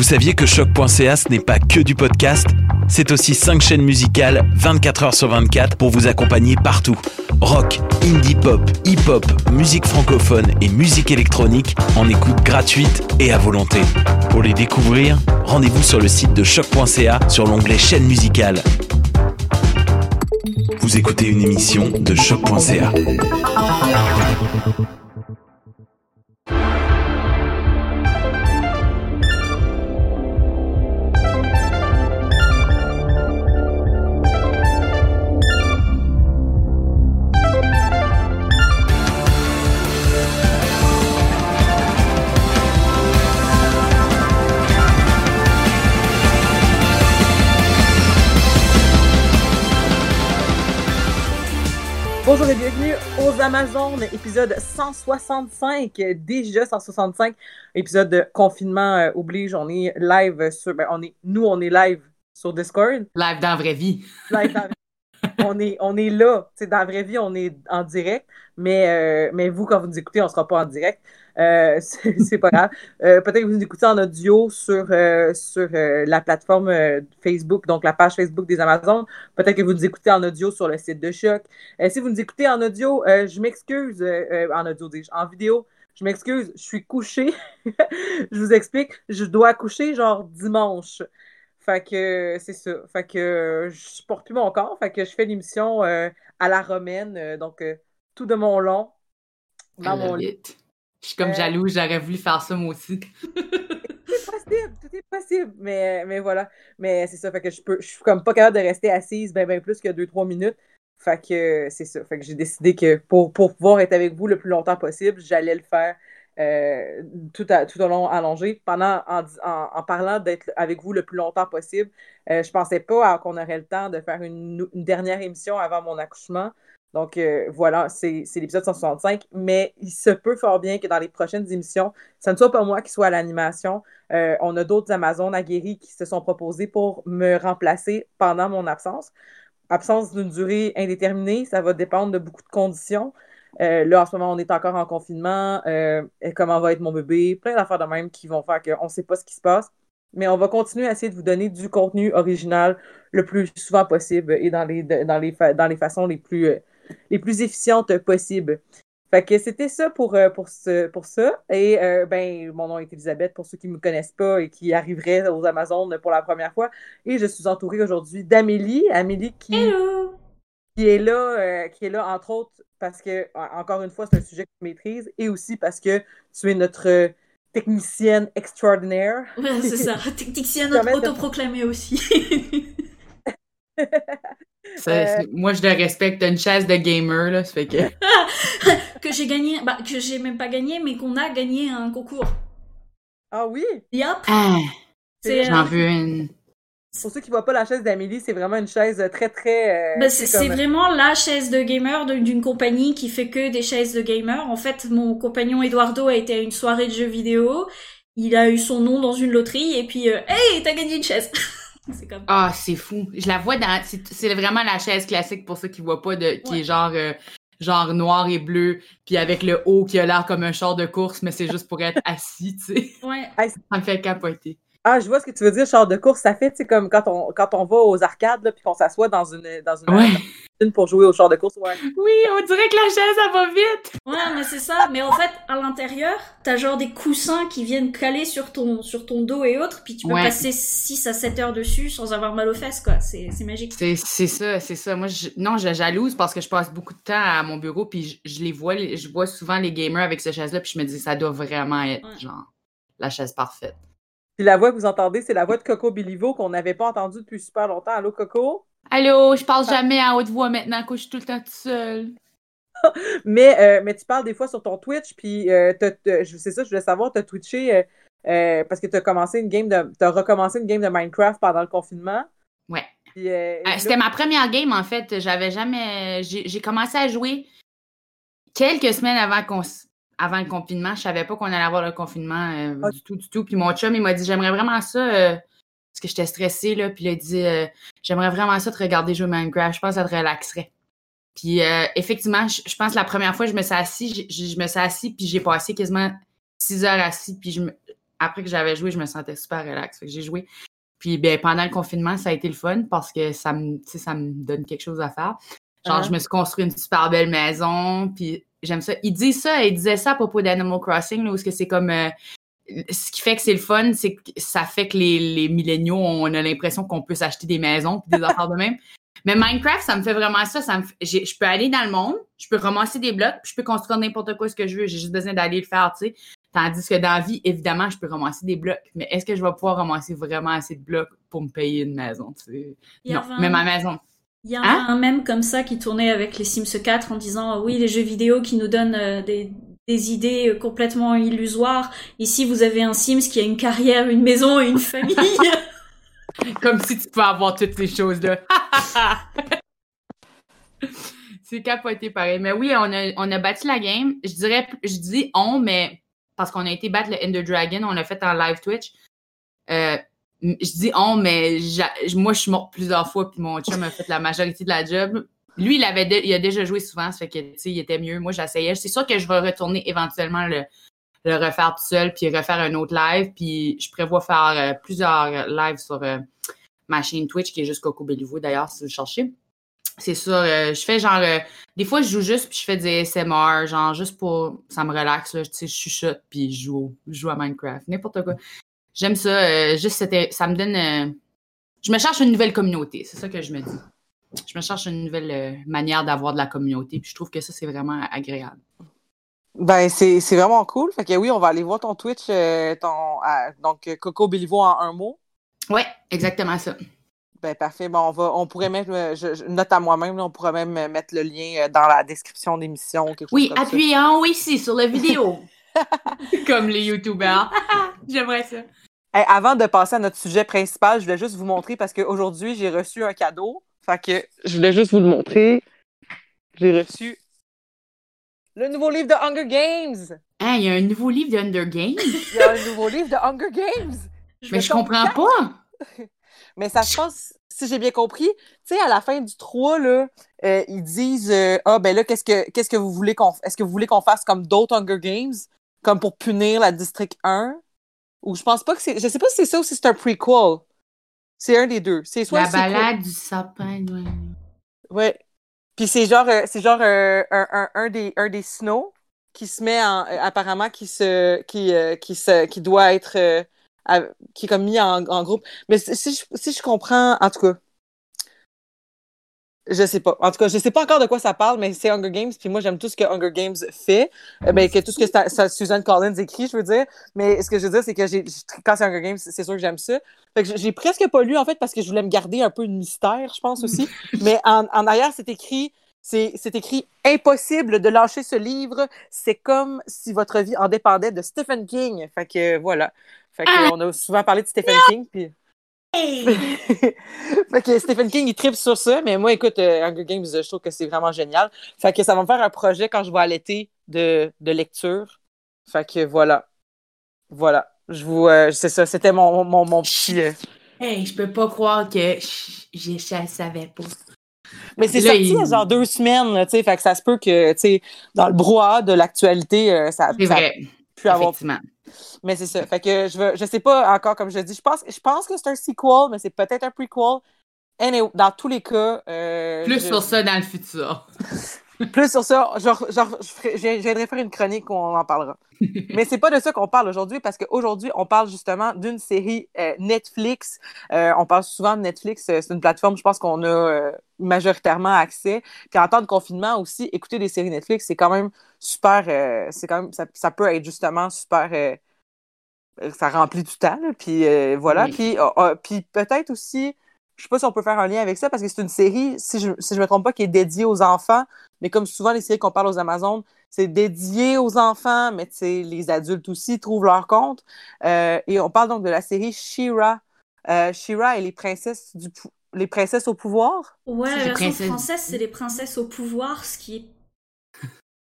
Vous saviez que choc.ca ce n'est pas que du podcast C'est aussi 5 chaînes musicales 24 heures sur 24 pour vous accompagner partout. Rock, indie pop, hip-hop, musique francophone et musique électronique en écoute gratuite et à volonté. Pour les découvrir, rendez-vous sur le site de choc.ca sur l'onglet chaîne musicale. Vous écoutez une émission de choc.ca. Bonjour et bienvenue aux Amazones, épisode 165, déjà 165, épisode de confinement euh, oblige. On est live sur, ben, on est, nous on est live sur Discord. Live dans la vraie vie. Live dans- on est, on est là, tu sais, dans la vraie vie, on est en direct, mais, euh, mais vous, quand vous nous écoutez, on sera pas en direct. Euh, c'est pas grave. Euh, Peut-être que vous nous écoutez en audio sur, euh, sur la plateforme Facebook, donc la page Facebook des Amazones. Peut-être que vous nous écoutez en audio sur le site de Choc. Si vous nous écoutez en audio, je m'excuse, en audio, dis-je, en vidéo, je m'excuse, je suis couchée. je vous explique, je dois coucher genre dimanche. Fait que c'est ça. Fait que je supporte plus mon corps. Fait que je fais l'émission à la romaine, donc tout de mon long, dans mon lit. Je suis comme Euh, jalouse, j'aurais voulu faire ça moi aussi. C'est possible, tout est possible. Mais, mais voilà. Mais c'est ça. Fait que je peux, je suis comme pas capable de rester assise ben, ben plus que 2-3 minutes. Fait que c'est ça. Fait que j'ai décidé que pour, pour pouvoir être avec vous le plus longtemps possible, j'allais le faire euh, tout, à- tout au long allongé. Pendant, en, en, en parlant d'être avec vous le plus longtemps possible, euh, je pensais pas qu'on aurait le temps de faire une, une dernière émission avant mon accouchement. Donc euh, voilà, c'est l'épisode 165. Mais il se peut fort bien que dans les prochaines émissions, ça ne soit pas moi qui soit à l'animation. Euh, on a d'autres Amazones aguerris qui se sont proposés pour me remplacer pendant mon absence. Absence d'une durée indéterminée, ça va dépendre de beaucoup de conditions. Euh, là, en ce moment, on est encore en confinement. Comment va être mon bébé? Plein d'affaires de même qui vont faire qu'on ne sait pas ce qui se passe. Mais on va continuer à essayer de vous donner du contenu original le plus souvent possible et dans les, dans les, dans les façons les plus, les plus efficientes possibles. Fait que c'était ça pour, euh, pour, ce, pour ça. Et euh, ben, mon nom est Elisabeth, pour ceux qui ne me connaissent pas et qui arriveraient aux Amazones pour la première fois. Et je suis entourée aujourd'hui d'Amélie. Amélie qui, Hello! qui est là, euh, qui est là, entre autres, parce que, en- encore une fois, c'est un sujet que tu maîtrises, et aussi parce que tu es notre technicienne extraordinaire. Ouais, c'est ça, technicienne autoproclamée aussi. Ça, Euh, Moi, je le respecte. T'as une chaise de gamer, là, ça fait que... que j'ai gagné, bah, que j'ai même pas gagné, mais qu'on a gagné un concours. Ah oui! Yup! Ah, j'en euh, veux une. Pour ceux qui ne voient pas la chaise d'Amélie, c'est vraiment une chaise très, très... euh, bah, c'est, comme- vraiment la chaise de gamer d'une compagnie qui fait que des chaises de gamer. En fait, mon compagnon Eduardo a été à une soirée de jeux vidéo. Il a eu son nom dans une loterie et puis, euh, hey, t'as gagné une chaise! c'est comme. Ah, c'est fou. Je la vois dans... C'est vraiment la chaise classique pour ceux qui voient pas, de... qui Ouais. est genre... euh, genre noir et bleu, puis avec le haut qui a l'air comme un char de course, mais c'est juste pour être assis, tu sais. Ouais. Ça me fait capoter. Ah, je vois ce que tu veux dire, char de course. Ça fait, tu sais, comme quand on, quand on va aux arcades, là, puis qu'on s'assoit dans une, dans une Ouais. une pour jouer au char de course. Ouais. Oui, on dirait que la chaise, elle va vite. Ouais, mais c'est ça. Mais en fait, à l'intérieur, t'as genre des coussins qui viennent caler sur ton, sur ton dos et autres, puis tu peux Ouais. passer 6 à 7 heures dessus sans avoir mal aux fesses, quoi. C'est, c'est magique. C'est c'est ça, c'est ça. Moi, je, non, je jalouse parce que je passe beaucoup de temps à mon bureau, puis je, je les vois, je vois souvent les gamers avec cette chaise-là, puis je me dis, ça doit vraiment être, Ouais. genre, la chaise parfaite. Puis la voix que vous entendez, c'est la voix de Coco Bilivo qu'on n'avait pas entendue depuis super longtemps. Allô, Coco? Allô, je parle jamais à haute voix maintenant que je suis tout le temps toute seule. Mais, euh, mais tu parles des fois sur ton Twitch, puis euh, t'as- t'as- c'est ça, je voulais savoir, tu as twitché euh, euh, parce que tu as commencé une game de. Tu recommencé une game de Minecraft pendant le confinement. Ouais. C'était ma première game, en fait. J'avais jamais. J'ai commencé à jouer quelques semaines avant, qu'on avant le confinement. Je savais pas qu'on allait avoir le confinement euh, Ah. du tout, du tout. Puis mon chum, il m'a dit J'aimerais vraiment ça. euh, parce que j'étais stressée, là. Puis il a dit euh, J'aimerais vraiment ça te regarder jouer Minecraft. Je pense que ça te relaxerait. Puis effectivement, je, je pense que la première fois, je me suis assis, je, je me suis assis, puis j'ai passé quasiment six heures assis. Puis je me- après que j'avais joué, je me sentais super relax. Fait que j'ai joué. Puis ben, pendant le confinement, ça a été le fun parce que ça me, ça me donne quelque chose à faire. Genre, Uh-huh. je me suis construit une super belle maison, puis j'aime ça. Il dit ça, il disait ça à propos d'Animal Crossing, là, où est-ce que c'est comme... euh, ce qui fait que c'est le fun, c'est que ça fait que les, les milléniaux, on a l'impression qu'on peut s'acheter des maisons puis des affaires de même. Mais Minecraft, ça me fait vraiment ça. ça me fait- je peux aller dans le monde, je peux ramasser des blocs, puis je peux construire n'importe quoi ce que je veux. J'ai juste besoin d'aller le faire, tu sais. Tandis que dans la vie, évidemment, je peux ramasser des blocs. Mais est-ce que je vais pouvoir ramasser vraiment assez de blocs pour me payer une maison? tu sais? Non, mais ma maison. Il y a Hein un mème comme ça qui tournait avec les Sims 4 en disant euh, oui les jeux vidéo qui nous donnent euh, des, des idées euh, complètement illusoires. Ici vous avez un Sims qui a une carrière, une maison et une famille. Comme si tu pouvais avoir toutes ces choses-là. C'est capoté pareil. Mais oui, on a, on a bâti la game. Je dirais, je dis on, mais parce qu'on a été battre le Ender Dragon, on l'a fait en live Twitch. Euh, je dis on, mais moi, je suis morte plusieurs fois, puis mon chum a fait la majorité de la job. Lui, il, avait il a déjà joué souvent, ça fait que, il était mieux. Moi, j'essayais. C'est sûr que je vais retourner éventuellement le, refaire tout seul, puis refaire un autre live. Puis je prévois faire euh, plusieurs lives sur euh, ma chaîne Twitch, qui est juste Coco d'ailleurs, si vous cherchez. C'est sûr, euh, je fais genre... des fois, je joue juste, puis je fais des SMR, genre juste pour... Ça me relaxe, là, tu sais, je chuchote, puis je joue, je joue à Minecraft, n'importe quoi. J'aime ça, euh, juste, ça me donne... euh, je me cherche une nouvelle communauté, c'est ça que je me dis. Je me cherche une nouvelle euh, manière d'avoir de la communauté, puis je trouve que ça, c'est vraiment agréable. Ben, c'est c'est vraiment cool. Fait que oui, on va aller voir ton Twitch, ton, donc Coco Béliveau en un mot. Ouais, exactement ça. Ben, parfait. Bon, on va, on pourrait mettre, je, je note à moi-même, on pourrait même mettre le lien dans la description d'émission. Oui, appuyez en haut ici sur la vidéo. Comme les youtubeurs. J'aimerais ça. Hey, avant de passer à notre sujet principal, je voulais juste vous montrer parce qu'aujourd'hui, j'ai reçu un cadeau. Fait que je voulais juste vous le montrer. J'ai reçu le nouveau livre de Hunger Games. Hein, il y a un nouveau livre de Hunger Games, Il y a un nouveau livre de Hunger Games. mais je comprends pas. Mais ça se passe, si j'ai bien compris, tu sais, à la fin du 3, là, euh, ils disent euh, Ah, ben là, qu'est-ce que qu'est-ce que vous voulez qu'on Est-ce que vous voulez qu'on fasse comme d'autres Hunger Games, comme pour punir la District 1? Ou je pense pas que c'est. Je sais pas si c'est ça ou si c'est un prequel. C'est un des deux. C'est soit La balade du sapin. ouais. Ouais. Puis c'est genre, euh, c'est genre euh, un, un, un des, un des Snow qui se met en, euh, apparemment qui se, qui, qui se, qui doit être, qui est comme mis en, en groupe. Mais si je, si je comprends, en tout cas, je sais pas. En tout cas, je sais pas encore de quoi ça parle, mais c'est Hunger Games. Puis moi, j'aime tout ce que Hunger Games fait. Euh, ben, que tout ce que ça, ça- Suzanne Collins écrit, je veux dire. Mais ce que je veux dire, c'est que j'ai, quand c'est Hunger Games, c'est sûr que j'aime ça. Fait que j'ai presque pas lu, en fait, parce que je voulais me garder un peu de mystère, je pense aussi. Mais en, en arrière, c'est écrit, c'est, c'est écrit impossible de lâcher ce livre. C'est comme si votre vie en dépendait de Stephen King. Fait que voilà. Fait que on a souvent parlé de Stephen King. Puis... fait que Stephen King, il tripe sur ça. Mais moi, écoute, euh, Hunger Games, je trouve que c'est vraiment génial. Fait que ça va me faire un projet quand je vais allaiter de, de lecture. Fait que voilà. Voilà. Je vous, euh, c'est ça. C'était mon, mon, mon petit. euh, Hey, je peux pas croire que je, le savais pas. Mais c'est sorti il- y a genre deux semaines, tu sais, fait que ça se peut que, tu sais, dans le brouhaha de l'actualité, euh, ça, ça a pu avoir. effectivement. Mais c'est ça. Fait que je veux, je sais pas encore, comme je dis, je pense, je pense que c'est un sequel, mais c'est peut-être un prequel. Anyway, dans tous les cas. euh, Plus je- sur ça dans le futur. plus sur ça, genre, genre, viendrai faire une chronique où on en parlera. Mais c'est pas de ça qu'on parle aujourd'hui parce qu'aujourd'hui, on parle justement d'une série euh, Netflix. Euh, on parle souvent de Netflix, euh, c'est une plateforme, je pense qu'on a euh, majoritairement accès. Puis en temps de confinement aussi, écouter des séries Netflix, c'est quand même super. c'est quand même, ça, ça peut être justement super. ça remplit du temps, là, puis voilà. Oui. Puis, euh, euh, puis peut-être aussi, je sais pas si on peut faire un lien avec ça parce que c'est une série, si je, si je me trompe pas, qui est dédiée aux enfants. Mais comme souvent les séries qu'on parle aux Amazones, c'est dédié aux enfants, mais les adultes aussi trouvent leur compte. Euh, et on parle donc de la série She-Ra. Euh, She-Ra et les princesses du, les princesses au pouvoir. Ouais, la les version princesses. française, c'est les princesses au pouvoir, ce qui est.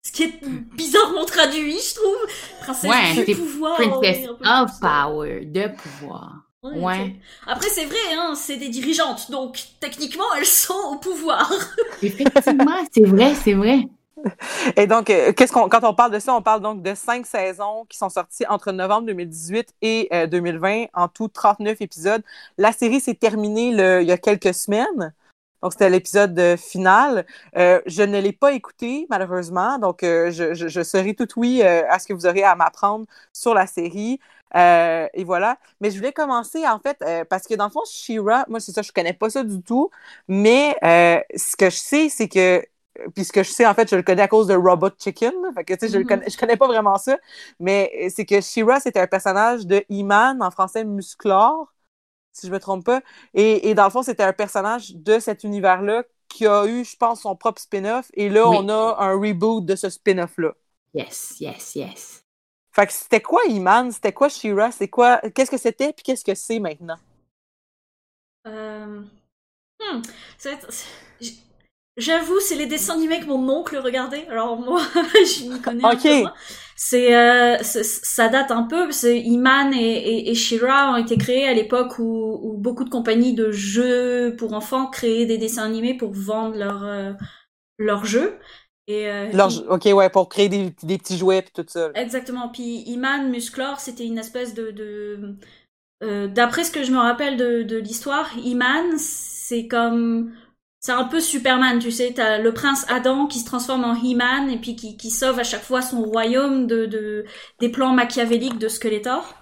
Ce qui est bizarrement traduit, je trouve. Princesse Ouais, du pouvoir. Princess peu of. Power, de pouvoir. Ouais. Après, c'est vrai, hein, c'est des dirigeantes, donc techniquement, elles sont au pouvoir. Effectivement, c'est vrai, c'est vrai. Et donc, euh, qu'est-ce qu'on, quand on parle de ça, on parle donc de cinq saisons qui sont sorties entre novembre 2018 et euh, 2020, en tout 39 épisodes. La série s'est terminée le- il y a quelques semaines. Donc, c'était l'épisode euh, final. Euh, je ne l'ai pas écouté, malheureusement. Donc, euh, je, je, je serai tout oui euh, à ce que vous aurez à m'apprendre sur la série. Euh, et voilà. Mais je voulais commencer, en fait, euh, parce que dans le fond, She-Ra, moi, c'est ça, je connais pas ça du tout. Mais euh, ce que je sais, c'est que puis ce que je sais, en fait, je le connais à cause de Robot Chicken. Fait que, tu sais, je, le Mhm. connais, je connais pas vraiment ça. Mais c'est que She-Ra, c'était un personnage de He-Man, en français Musclor, si je me trompe pas. Et, et dans le fond, c'était un personnage de cet univers-là qui a eu, je pense, son propre spin-off. Et là, Oui. on a un reboot de ce spin-off-là. Yes, yes, yes. Fait que c'était quoi He-Man? C'était quoi She-Ra? C'est quoi? Qu'est-ce que c'était? Puis qu'est-ce que c'est maintenant? Euh... hmm, c'est- c'est- J'avoue, c'est les dessins animés que mon oncle regardait. Alors moi, je m'y connais un Ok. peu moins. C'est, euh, c'est- ça date un peu. que Iman et, et, et She-Ra ont été créés à l'époque où, où beaucoup de compagnies de jeux pour enfants créaient des dessins animés pour vendre leurs euh, leurs jeux. Et euh, Leur- OK, ouais, pour créer des, des petits jouets puis tout ça. Exactement. Puis Iman Musclor, c'était une espèce de. de euh, D'après ce que je me rappelle de, de l'histoire, Iman, c'est comme. C'est un peu Superman, tu sais. T'as le prince Adam qui se transforme en He-Man et puis qui, qui sauve à chaque fois son royaume de, de, des plans machiavéliques de Skeletor.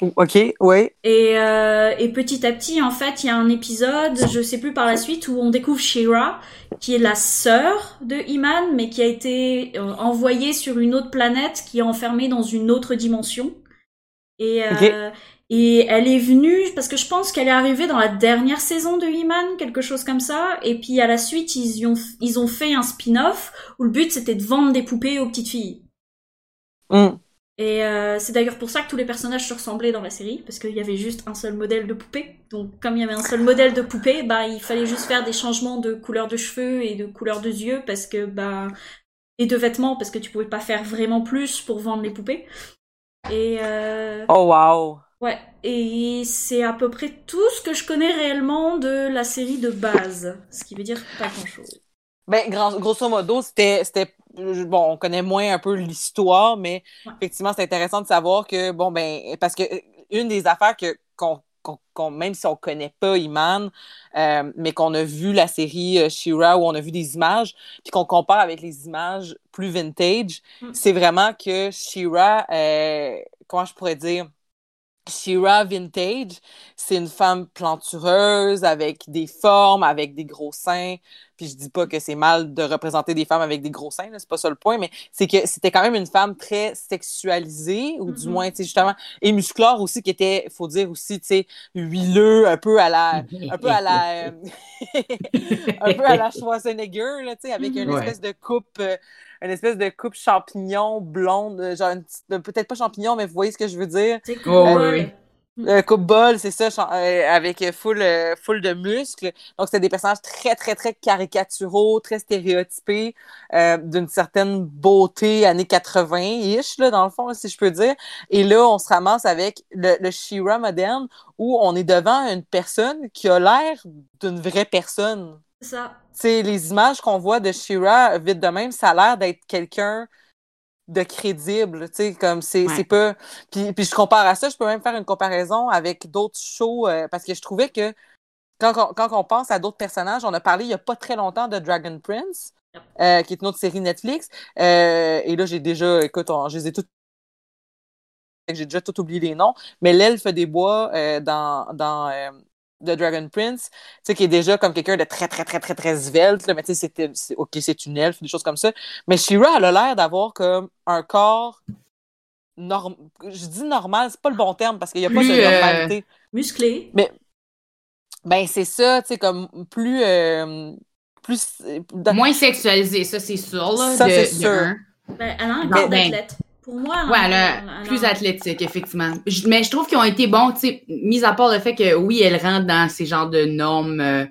OK, ouais. Et, euh, et petit à petit, en fait, il y a un épisode, je sais plus par la suite, où on découvre She-Ra, qui est la sœur de Iman, mais qui a été euh, envoyée sur une autre planète, qui est enfermée dans une autre dimension. Et, euh, et elle est venue, parce que je pense qu'elle est arrivée dans la dernière saison de Iman, quelque chose comme ça. Et puis à la suite, ils, ont, ils ont fait un spin-off, où le but c'était de vendre des poupées aux petites filles. Hum. Et euh, c'est d'ailleurs pour ça que tous les personnages se ressemblaient dans la série, parce qu'il y avait juste un seul modèle de poupée. Donc comme il y avait un seul modèle de poupée, bah il fallait juste faire des changements de couleur de cheveux et de couleur de yeux, parce que bah et de vêtements, parce que tu pouvais pas faire vraiment plus pour vendre les poupées. Et euh, Oh, wow. ouais, et c'est à peu près tout ce que je connais réellement de la série de base, ce qui veut dire pas grand chose. Ben, grosso modo, c'était, c'était, bon, on connaît moins un peu l'histoire, mais Ouais. effectivement, c'est intéressant de savoir que, bon, ben, parce que euh, une des affaires que, qu'on, qu'on, qu'on- même si on connaît pas Iman, euh, mais qu'on a vu la série euh, She-Ra où on a vu des images, puis qu'on compare avec les images plus vintage, Mm. c'est vraiment que She-Ra, euh, comment je pourrais dire, She-Ra vintage, c'est une femme plantureuse avec des formes, avec des gros seins. Puis je dis pas que c'est mal de représenter des femmes avec des gros seins, c'est pas ça le point, mais c'est que c'était quand même une femme très sexualisée, ou du Mhm. moins, tu sais, justement, et musclore aussi, qui était, faut dire aussi, tu sais, huileux, un peu à la, un peu à la, un peu à la Schwarzenegger, là, tu sais, avec une Ouais. espèce de coupe, euh, une espèce de coupe champignon blonde, euh, genre euh, peut-être pas champignon, mais vous voyez ce que je veux dire. C'est Oh, cool. oui. Euh, coupe bol, c'est ça, euh, avec full, euh, full de muscles. Donc, c'était des personnages très, très, très caricaturaux, très stéréotypés, euh, d'une certaine beauté années 80-ish, là, dans le fond, si je peux dire. Et là, on se ramasse avec le, le She-Ra moderne, où on est devant une personne qui a l'air d'une vraie personne. C'est ça. Tu sais, les images qu'on voit de She-Ra, vite de même, ça a l'air d'être quelqu'un de crédible, tu sais, comme c'est Ouais. c'est pas... Puis, puis je compare à ça, je peux même faire une comparaison avec d'autres shows, euh, parce que je trouvais que quand, on- quand on pense à d'autres personnages, on a parlé il y a pas très longtemps de Dragon Prince, Yep. euh, qui est une autre série Netflix, euh, et là, j'ai déjà, écoute, on- je les ai toutes j'ai déjà tout oublié les noms, mais l'elfe des bois euh, dans, dans euh, The Dragon Prince, tu sais, qui est déjà comme quelqu'un de très, très, très, très, très svelte, là, mais tu sais, c'était- c'est- ok, c'est une elfe, des choses comme ça. Mais She-Ra, elle a l'air d'avoir comme un corps norm... Je dis normal, c'est pas le bon terme parce qu'il n'y a pas Plus, de euh, normalité. Musclé. Ben, c'est ça, tu sais, comme plus. euh, plus. dans- Moins sexualisé, ça c'est sûr. Là, Ça, de, c'est de sûr. un. Ben, elle a un corps ben- d'athlète. Pour moi, Ouais, elle plus athlétique, effectivement. Je- mais je trouve qu'ils ont été bons, tu sais, mis à part le fait que oui, elle rentre dans ces genres de normes euh,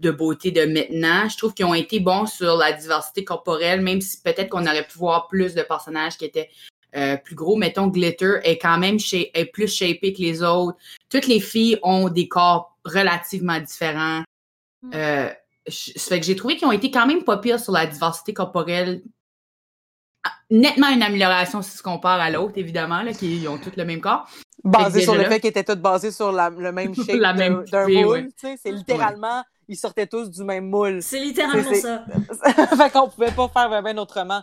de beauté de maintenant, je trouve qu'ils ont été bons sur la diversité corporelle, même si peut-être qu'on aurait pu voir plus de personnages qui étaient euh, plus gros. Mettons, Glitter est quand même est plus shapé que les autres. Toutes les filles ont des corps relativement différents. Mm. Euh, ça fait que j'ai trouvé qu'ils ont été quand même pas pires sur la diversité corporelle. Nettement une amélioration si tu compares à l'autre, évidemment, là, qui ont tous le même corps. Basé sur le là- fait qu'ils étaient tous basés sur la- le même shape d'un- moule. C'est littéralement, ils sortaient tous du même moule. C'est littéralement ça. fait qu'on pouvait pas faire bien autrement.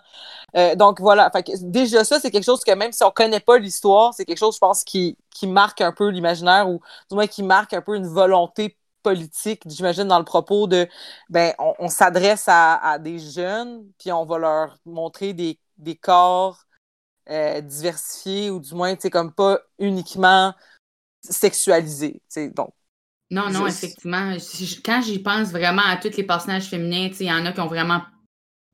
Euh, donc voilà, fait que déjà ça, c'est quelque chose que même si on connaît pas l'histoire, c'est quelque chose, je pense, qui, qui marque un peu l'imaginaire ou du moins qui marque un peu une volonté politique, j'imagine, dans le propos de ben on, on s'adresse à, à des jeunes, puis on va leur montrer des, des corps euh, diversifiés ou du moins, tu sais, comme pas uniquement sexualisés. tu sais. Donc, Non, non, effectivement. Quand j'y pense vraiment à tous les personnages féminins, tu sais, il y en a qui ont vraiment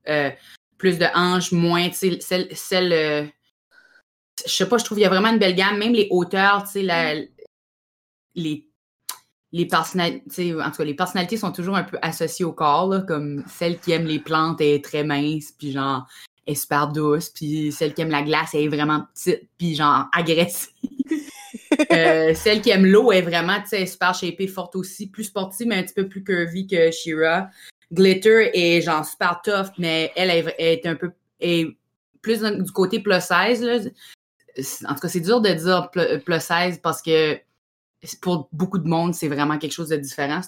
euh, plus de hanches, moins, tu sais, celle, euh, je sais pas, je trouve qu'il y a vraiment une belle gamme, même les hauteurs, tu sais, la- les, les personnalités, en tout cas, les personnalités sont toujours un peu associées au corps, là, comme celle qui aime les plantes est très mince, puis genre, est super douce, puis celle qui aime la glace elle est vraiment petite, puis genre, agressive. Euh, celle qui aime l'eau est vraiment, tu sais, super shapée, forte aussi, plus sportive, mais un petit peu plus curvy que Shira. Glitter est genre super tough, mais elle est, un peu plus du côté plus size. Là. C'est- En tout cas, c'est dur de dire pl- plus size parce que pour beaucoup de monde, c'est vraiment quelque chose de différent.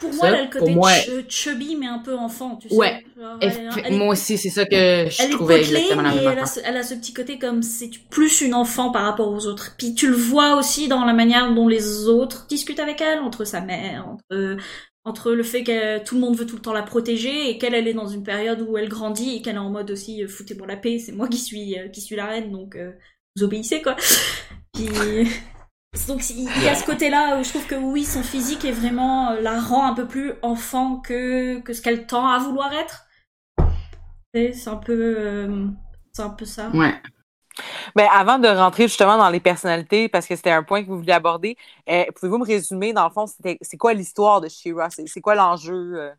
Pour Ça, moi, elle a le côté moi- ch- chubby, mais un peu enfant, tu sais. Ouais. Genre, elle, Eff- elle est- Moi aussi, c'est ça que je elle est trouvais potelée, exactement la mais même elle a, ce, elle a ce petit côté comme c'est plus une enfant par rapport aux autres. Puis tu le vois aussi dans la manière dont les autres discutent avec elle, entre sa mère, entre, entre le fait que tout le monde veut tout le temps la protéger et qu'elle elle est dans une période où elle grandit et qu'elle est en mode aussi euh, foutez-moi la paix, c'est moi qui suis euh, qui suis la reine donc euh, vous obéissez quoi. Puis donc il y a ce côté-là où je trouve que oui son physique est vraiment euh, la rend un peu plus enfant que que ce qu'elle tend à vouloir être. C'est un peu euh, c'est un peu ça. Ouais. Ben, avant de rentrer justement dans les personnalités, parce que c'était un point que vous vouliez aborder, euh, pouvez-vous me résumer, dans le fond, c'est quoi l'histoire de Shira? C'est c'est quoi l'enjeu? euh?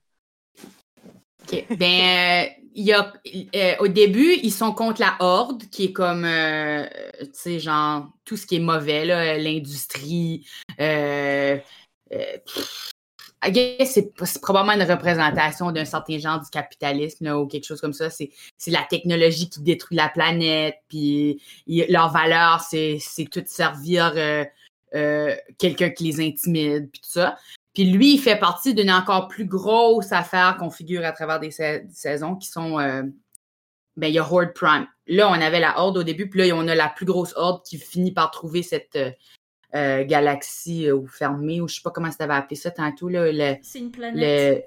OK. Ben, euh, il y a, euh, au début, ils sont contre la Horde, qui est comme, euh, tu sais, genre, tout ce qui est mauvais, l'industrie. Euh, c'est probablement une représentation d'un certain genre du capitalisme ou quelque chose comme ça. C'est la technologie qui détruit la planète, puis leur valeur, c'est tout servir quelqu'un qui les intimide, puis tout ça. Puis lui, il fait partie d'une encore plus grosse affaire qu'on figure à travers des, sa- des saisons qui sont. euh, ben, il y a Horde Prime. Là, on avait la Horde au début, puis là, on a la plus grosse Horde qui finit par trouver cette euh, euh, galaxie euh, ou fermée, ou je sais pas comment ça t'avais appelé ça tantôt, C'est une planète. le-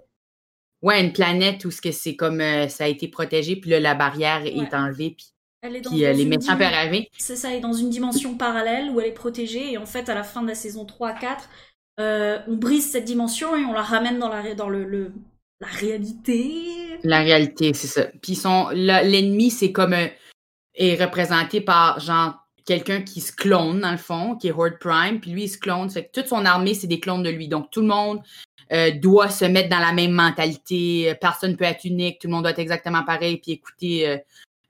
Ouais, une planète où ce que c'est comme ça a été protégé, puis là, la barrière Ouais. est enlevée, puis, Elle est dans, puis, dans les médecins peuvent arriver. C'est ça, elle est dans une dimension parallèle où elle est protégée et en fait à la fin de la saison 3-4, euh, on brise cette dimension et on la ramène dans la, dans le, la réalité. La réalité, c'est ça. Puis l'ennemi, c'est comme euh, est représenté par genre quelqu'un qui se clone dans le fond, qui est Horde Prime, puis lui il se clone, fait toute son armée c'est des clones de lui. Donc tout le monde euh, doit se mettre dans la même mentalité. Personne peut être unique, tout le monde doit être exactement pareil, puis écouter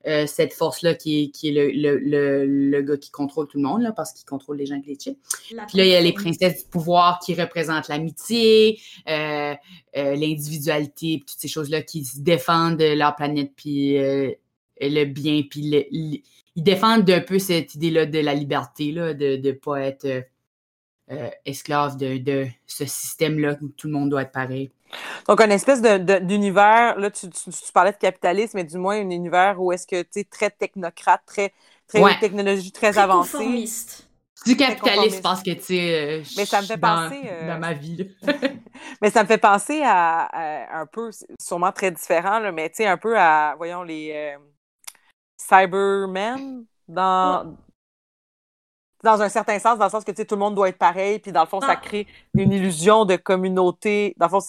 euh, cette force-là qui est, qui est le, le, le, le gars qui contrôle tout le monde, là, parce qu'il contrôle les gens avec les chips. La Puis là, il y a les princesses du pouvoir qui représentent l'amitié, euh, euh, l'individualité, toutes ces choses-là qui se défendent de leur planète, puis le bien, puis le- ils défendent un peu cette idée-là de la liberté, là, de ne pas être esclave de, de ce système-là où tout le monde doit être pareil. Donc, une espèce d'univers, là, tu, tu- tu parlais de capitalisme, mais du moins un univers où est-ce que, tu sais, très technocrate, très, très Ouais. technologie très, Très avancée. conformiste. Du capitalisme, parce que, tu sais, euh, Mais ça me fait je suis dans- penser, euh, Dans ma vie, là. Mais ça me fait penser à, à un peu, sûrement très différent, là, mais tu sais, un peu à, voyons, les euh, Cybermen dans, dans un certain sens, dans le sens que tu sais, tout le monde doit être pareil, puis dans le fond, ça Ah. crée une illusion de communauté. Dans le fond,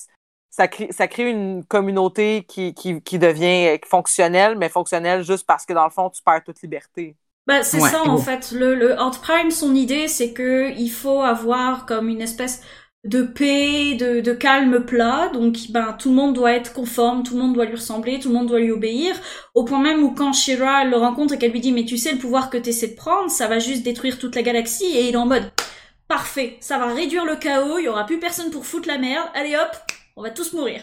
ça crée, ça crée une communauté qui, qui, qui devient fonctionnelle, mais fonctionnelle juste parce que dans le fond, tu perds toute liberté. Bah, c'est Ouais. ça en fait. Le, le Horde Prime, son idée, c'est que il faut avoir comme une espèce de paix, de, de calme plat. Donc, ben, tout le monde doit être conforme, tout le monde doit lui ressembler, tout le monde doit lui obéir. Au point même où quand Shira le rencontre et qu'elle lui dit, mais tu sais, le pouvoir que t'essaies de prendre, ça va juste détruire toute la galaxie. Et il est en mode, parfait, ça va réduire le chaos, il y aura plus personne pour foutre la merde. Allez hop, on va tous mourir.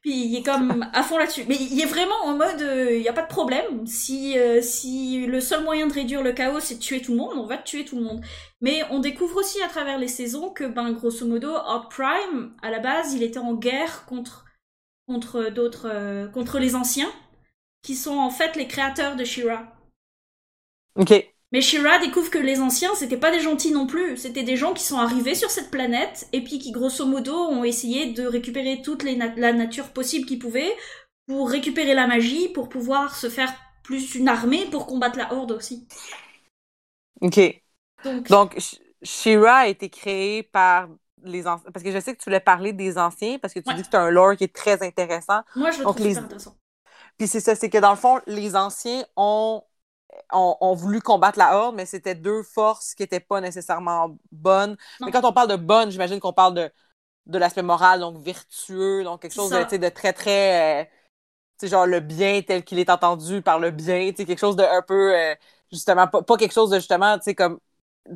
Puis il est comme à fond là-dessus. Mais il est vraiment en mode, euh, il y a pas de problème. Si euh, si le seul moyen de réduire le chaos c'est de tuer tout le monde, on va tuer tout le monde. Mais on découvre aussi à travers les saisons que ben grosso modo, Horde Prime à la base, il était en guerre contre contre d'autres euh, contre les anciens qui sont en fait les créateurs de Shira. OK. Mais Shira découvre que les anciens, c'était pas des gentils non plus. C'était des gens qui sont arrivés sur cette planète et puis qui, grosso modo, ont essayé de récupérer toute les na- la nature possible qu'ils pouvaient pour récupérer la magie, pour pouvoir se faire plus une armée pour combattre la Horde aussi. OK. Donc, Donc, Sh- She-Ra a été créée par les anciens. Parce que je sais que tu voulais parler des anciens, parce que tu Ouais. dis que c'est un lore qui est très intéressant. moi, je le donc trouve les- super intéressant. Puis c'est ça, c'est que dans le fond, les anciens ont, ont, ont voulu combattre la Horde, mais c'était deux forces qui n'étaient pas nécessairement bonnes. Mais quand on parle de bonnes, j'imagine qu'on parle de, de l'aspect moral, donc vertueux, donc quelque chose de, très, très. euh, tu sais, genre le bien tel qu'il est entendu par le bien, tu quelque chose de un peu. euh, justement, pas, pas quelque chose de justement, tu sais, comme.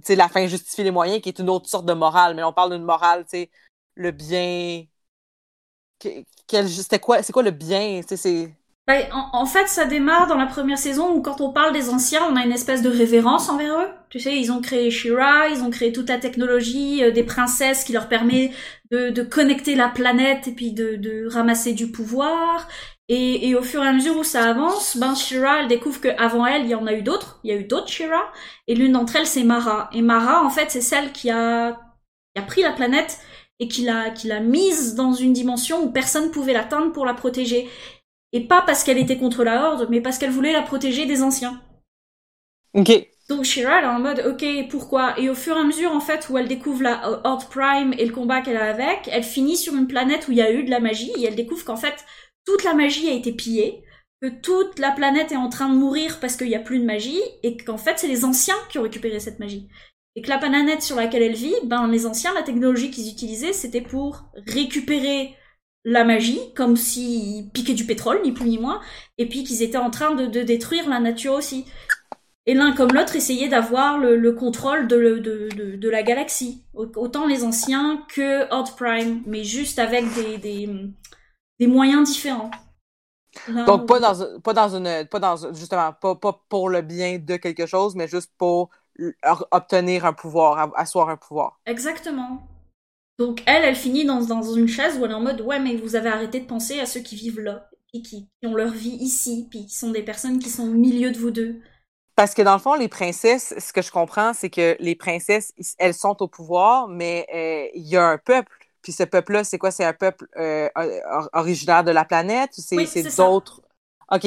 Tu la fin justifie les moyens, qui est une autre sorte de morale, mais on parle d'une morale, tu sais, le bien. C'était quoi, c'est quoi le bien? Tu sais, c'est. Ben, en, en fait, ça démarre dans la première saison où quand on parle des anciens, on a une espèce de révérence envers eux. Tu sais, ils ont créé Shira, ils ont créé toute la technologie euh, des princesses qui leur permet de, de connecter la planète et puis de, de ramasser du pouvoir. Et, et au fur et à mesure où ça avance, ben Shira, elle découvre qu'avant elle, il y en a eu d'autres. Il y a eu d'autres Shira. Et l'une d'entre elles, c'est Mara. Et Mara, en fait, c'est celle qui a, qui a pris la planète et qui l'a, qui l'a mise dans une dimension où personne pouvait l'atteindre pour la protéger. Et pas parce qu'elle était contre la Horde, mais parce qu'elle voulait la protéger des anciens. OK. Donc Shira, elle est en mode, ok, pourquoi? Et au fur et à mesure, en fait, où elle découvre la Horde Prime et le combat qu'elle a avec, elle finit sur une planète où il y a eu de la magie, et elle découvre qu'en fait, toute la magie a été pillée, que toute la planète est en train de mourir parce qu'il n'y a plus de magie, et qu'en fait, c'est les anciens qui ont récupéré cette magie. Et que la planète sur laquelle elle vit, ben, les anciens, la technologie qu'ils utilisaient, c'était pour récupérer la magie, comme s'ils piquaient du pétrole, ni plus ni moins, et puis qu'ils étaient en train de, de détruire la nature aussi. Et l'un comme l'autre essayaient d'avoir le, le contrôle de, le- de, de, la galaxie. Au- Autant les anciens que Horde Prime, mais juste avec des, des, des moyens différents. Donc, pas dans, pas dans une. Pas dans, justement, pas, pas pour le bien de quelque chose, mais juste pour obtenir un pouvoir, asseoir un pouvoir. Exactement. Donc elle, elle finit dans, dans une chaise où elle est en mode ouais mais vous avez arrêté de penser à ceux qui vivent là, et qui, qui ont leur vie ici, puis qui sont des personnes qui sont au milieu de vous deux. Parce que dans le fond, les princesses, ce que je comprends, c'est que les princesses, elles sont au pouvoir, mais euh, il y a un peuple. Puis ce peuple-là, c'est quoi? C'est un peuple euh, or- originaire de la planète? ou C'est Oui, d'autres? OK.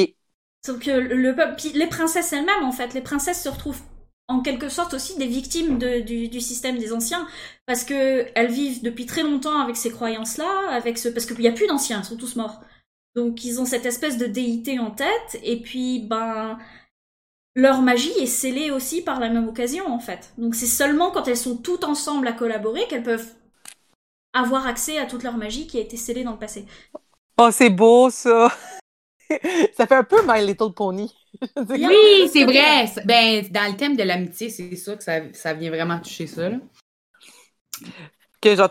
Sauf que le, le peuple, puis les princesses elles-mêmes en fait, les princesses se retrouvent en quelque sorte aussi des victimes du, du système des anciens parce que elles vivent depuis très longtemps avec ces croyances-là, avec ce parce qu'il n'y a plus d'anciens, ils sont tous morts. Donc ils ont cette espèce de déité en tête et puis ben leur magie est scellée aussi par la même occasion en fait. Donc c'est seulement quand elles sont toutes ensemble à collaborer qu'elles peuvent avoir accès à toute leur magie qui a été scellée dans le passé. Oh, c'est beau, ça! ça fait un peu My Little Pony. Oui, c'est vrai. Ben, dans le thème de l'amitié, c'est sûr que ça, ça vient vraiment toucher ça. Là. que genre,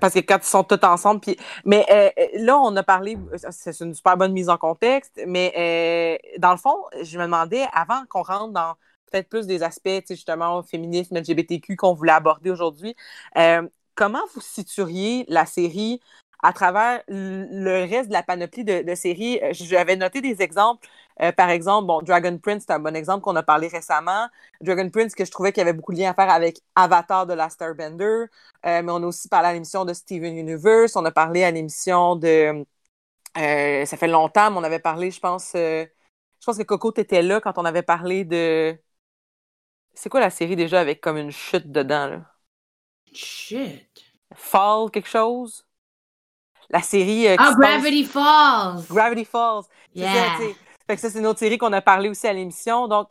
parce que quand ils sont tous ensemble, puis mais euh, euh, là on a parlé, c'est une super bonne mise en contexte, mais euh, dans le fond, je me demandais avant qu'on rentre dans peut-être plus des aspects, justement féminisme, LGBTQ qu'on voulait aborder aujourd'hui, euh, comment vous situeriez la série à travers le reste de la panoplie de, de séries? Euh, J'avais noté des exemples. Euh, par exemple, bon, Dragon Prince, c'est un bon exemple qu'on a parlé récemment. Dragon Prince, que je trouvais qu'il y avait beaucoup de liens à faire avec Avatar de la Starbender. Euh, mais on a aussi parlé à l'émission de Steven Universe. On a parlé à l'émission de. euh, ça fait longtemps, mais on avait parlé, je pense. je pense que Coco, t'étais là quand on avait parlé de. C'est quoi la série déjà avec comme une chute dedans, là? Shit. Fall, quelque chose? La série. euh, Ah, Gravity Falls! Gravity Falls. Ça, Yeah! sais. Fait que ça, c'est une autre série qu'on a parlé aussi à l'émission. Donc,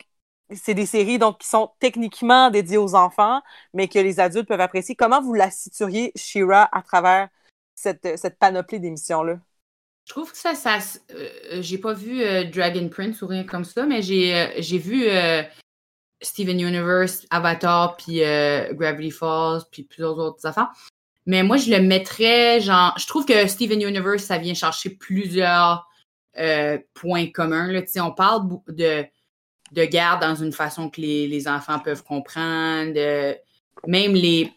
c'est des séries donc, qui sont techniquement dédiées aux enfants, mais que les adultes peuvent apprécier. Comment vous la situeriez, Shira, à travers cette, cette panoplie d'émissions-là? Je trouve que ça, ça euh, j'ai pas vu euh, Dragon Prince ou rien comme ça, mais j'ai euh, j'ai vu euh, Steven Universe, Avatar, puis euh, Gravity Falls, puis plusieurs autres affaires. Mais moi, je le mettrais, genre, je trouve que Steven Universe, ça vient chercher plusieurs euh, points communs. Là. On parle de, de guerre dans une façon que les, les enfants peuvent comprendre. euh, même les.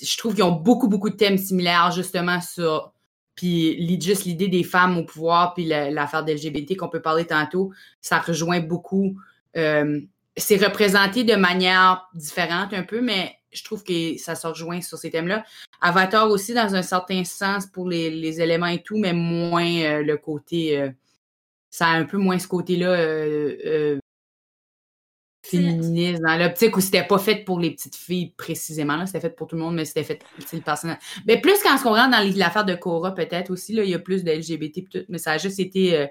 Je trouve qu'ils ont beaucoup, beaucoup de thèmes similaires, justement, sur puis juste l'idée des femmes au pouvoir, puis la- l'affaire d'LGBT qu'on peut parler tantôt, ça rejoint beaucoup. euh, c'est représenté de manière différente un peu, mais je trouve que ça se rejoint sur ces thèmes-là. Avatar aussi, dans un certain sens, pour les, les éléments et tout, mais moins euh, le côté. euh, ça a un peu moins ce côté-là euh, féministe, dans l'optique où c'était pas fait pour les petites filles précisément. là. C'était fait pour tout le monde, mais c'était fait le personnage. Mais plus quand on rentre dans l'affaire de Cora, peut-être aussi, là, il y a plus de LGBT tout, mais ça a juste été. ça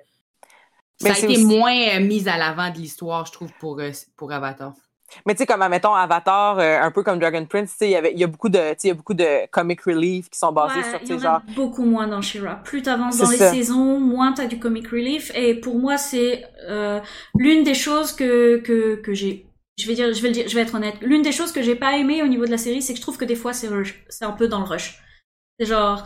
Mais a été aussi- moins mis à l'avant de l'histoire, je trouve, pour, pour Avatar. Mais tu sais, comme, mettons, Avatar, euh, un peu comme Dragon Prince, tu sais, il y y a beaucoup de, tu sais, il y a beaucoup de comic relief qui sont basés Ouais, sur, tu genre, beaucoup moins dans Shira. Plus t'avances dans les ça. saisons, moins t'as du comic relief. Et pour moi, c'est euh, l'une des choses que que que j'ai. Je vais dire, je vais le dire, je vais être honnête. L'une des choses que j'ai pas aimé au niveau de la série, c'est que je trouve que des fois c'est rush, c'est un peu dans le rush. C'est genre.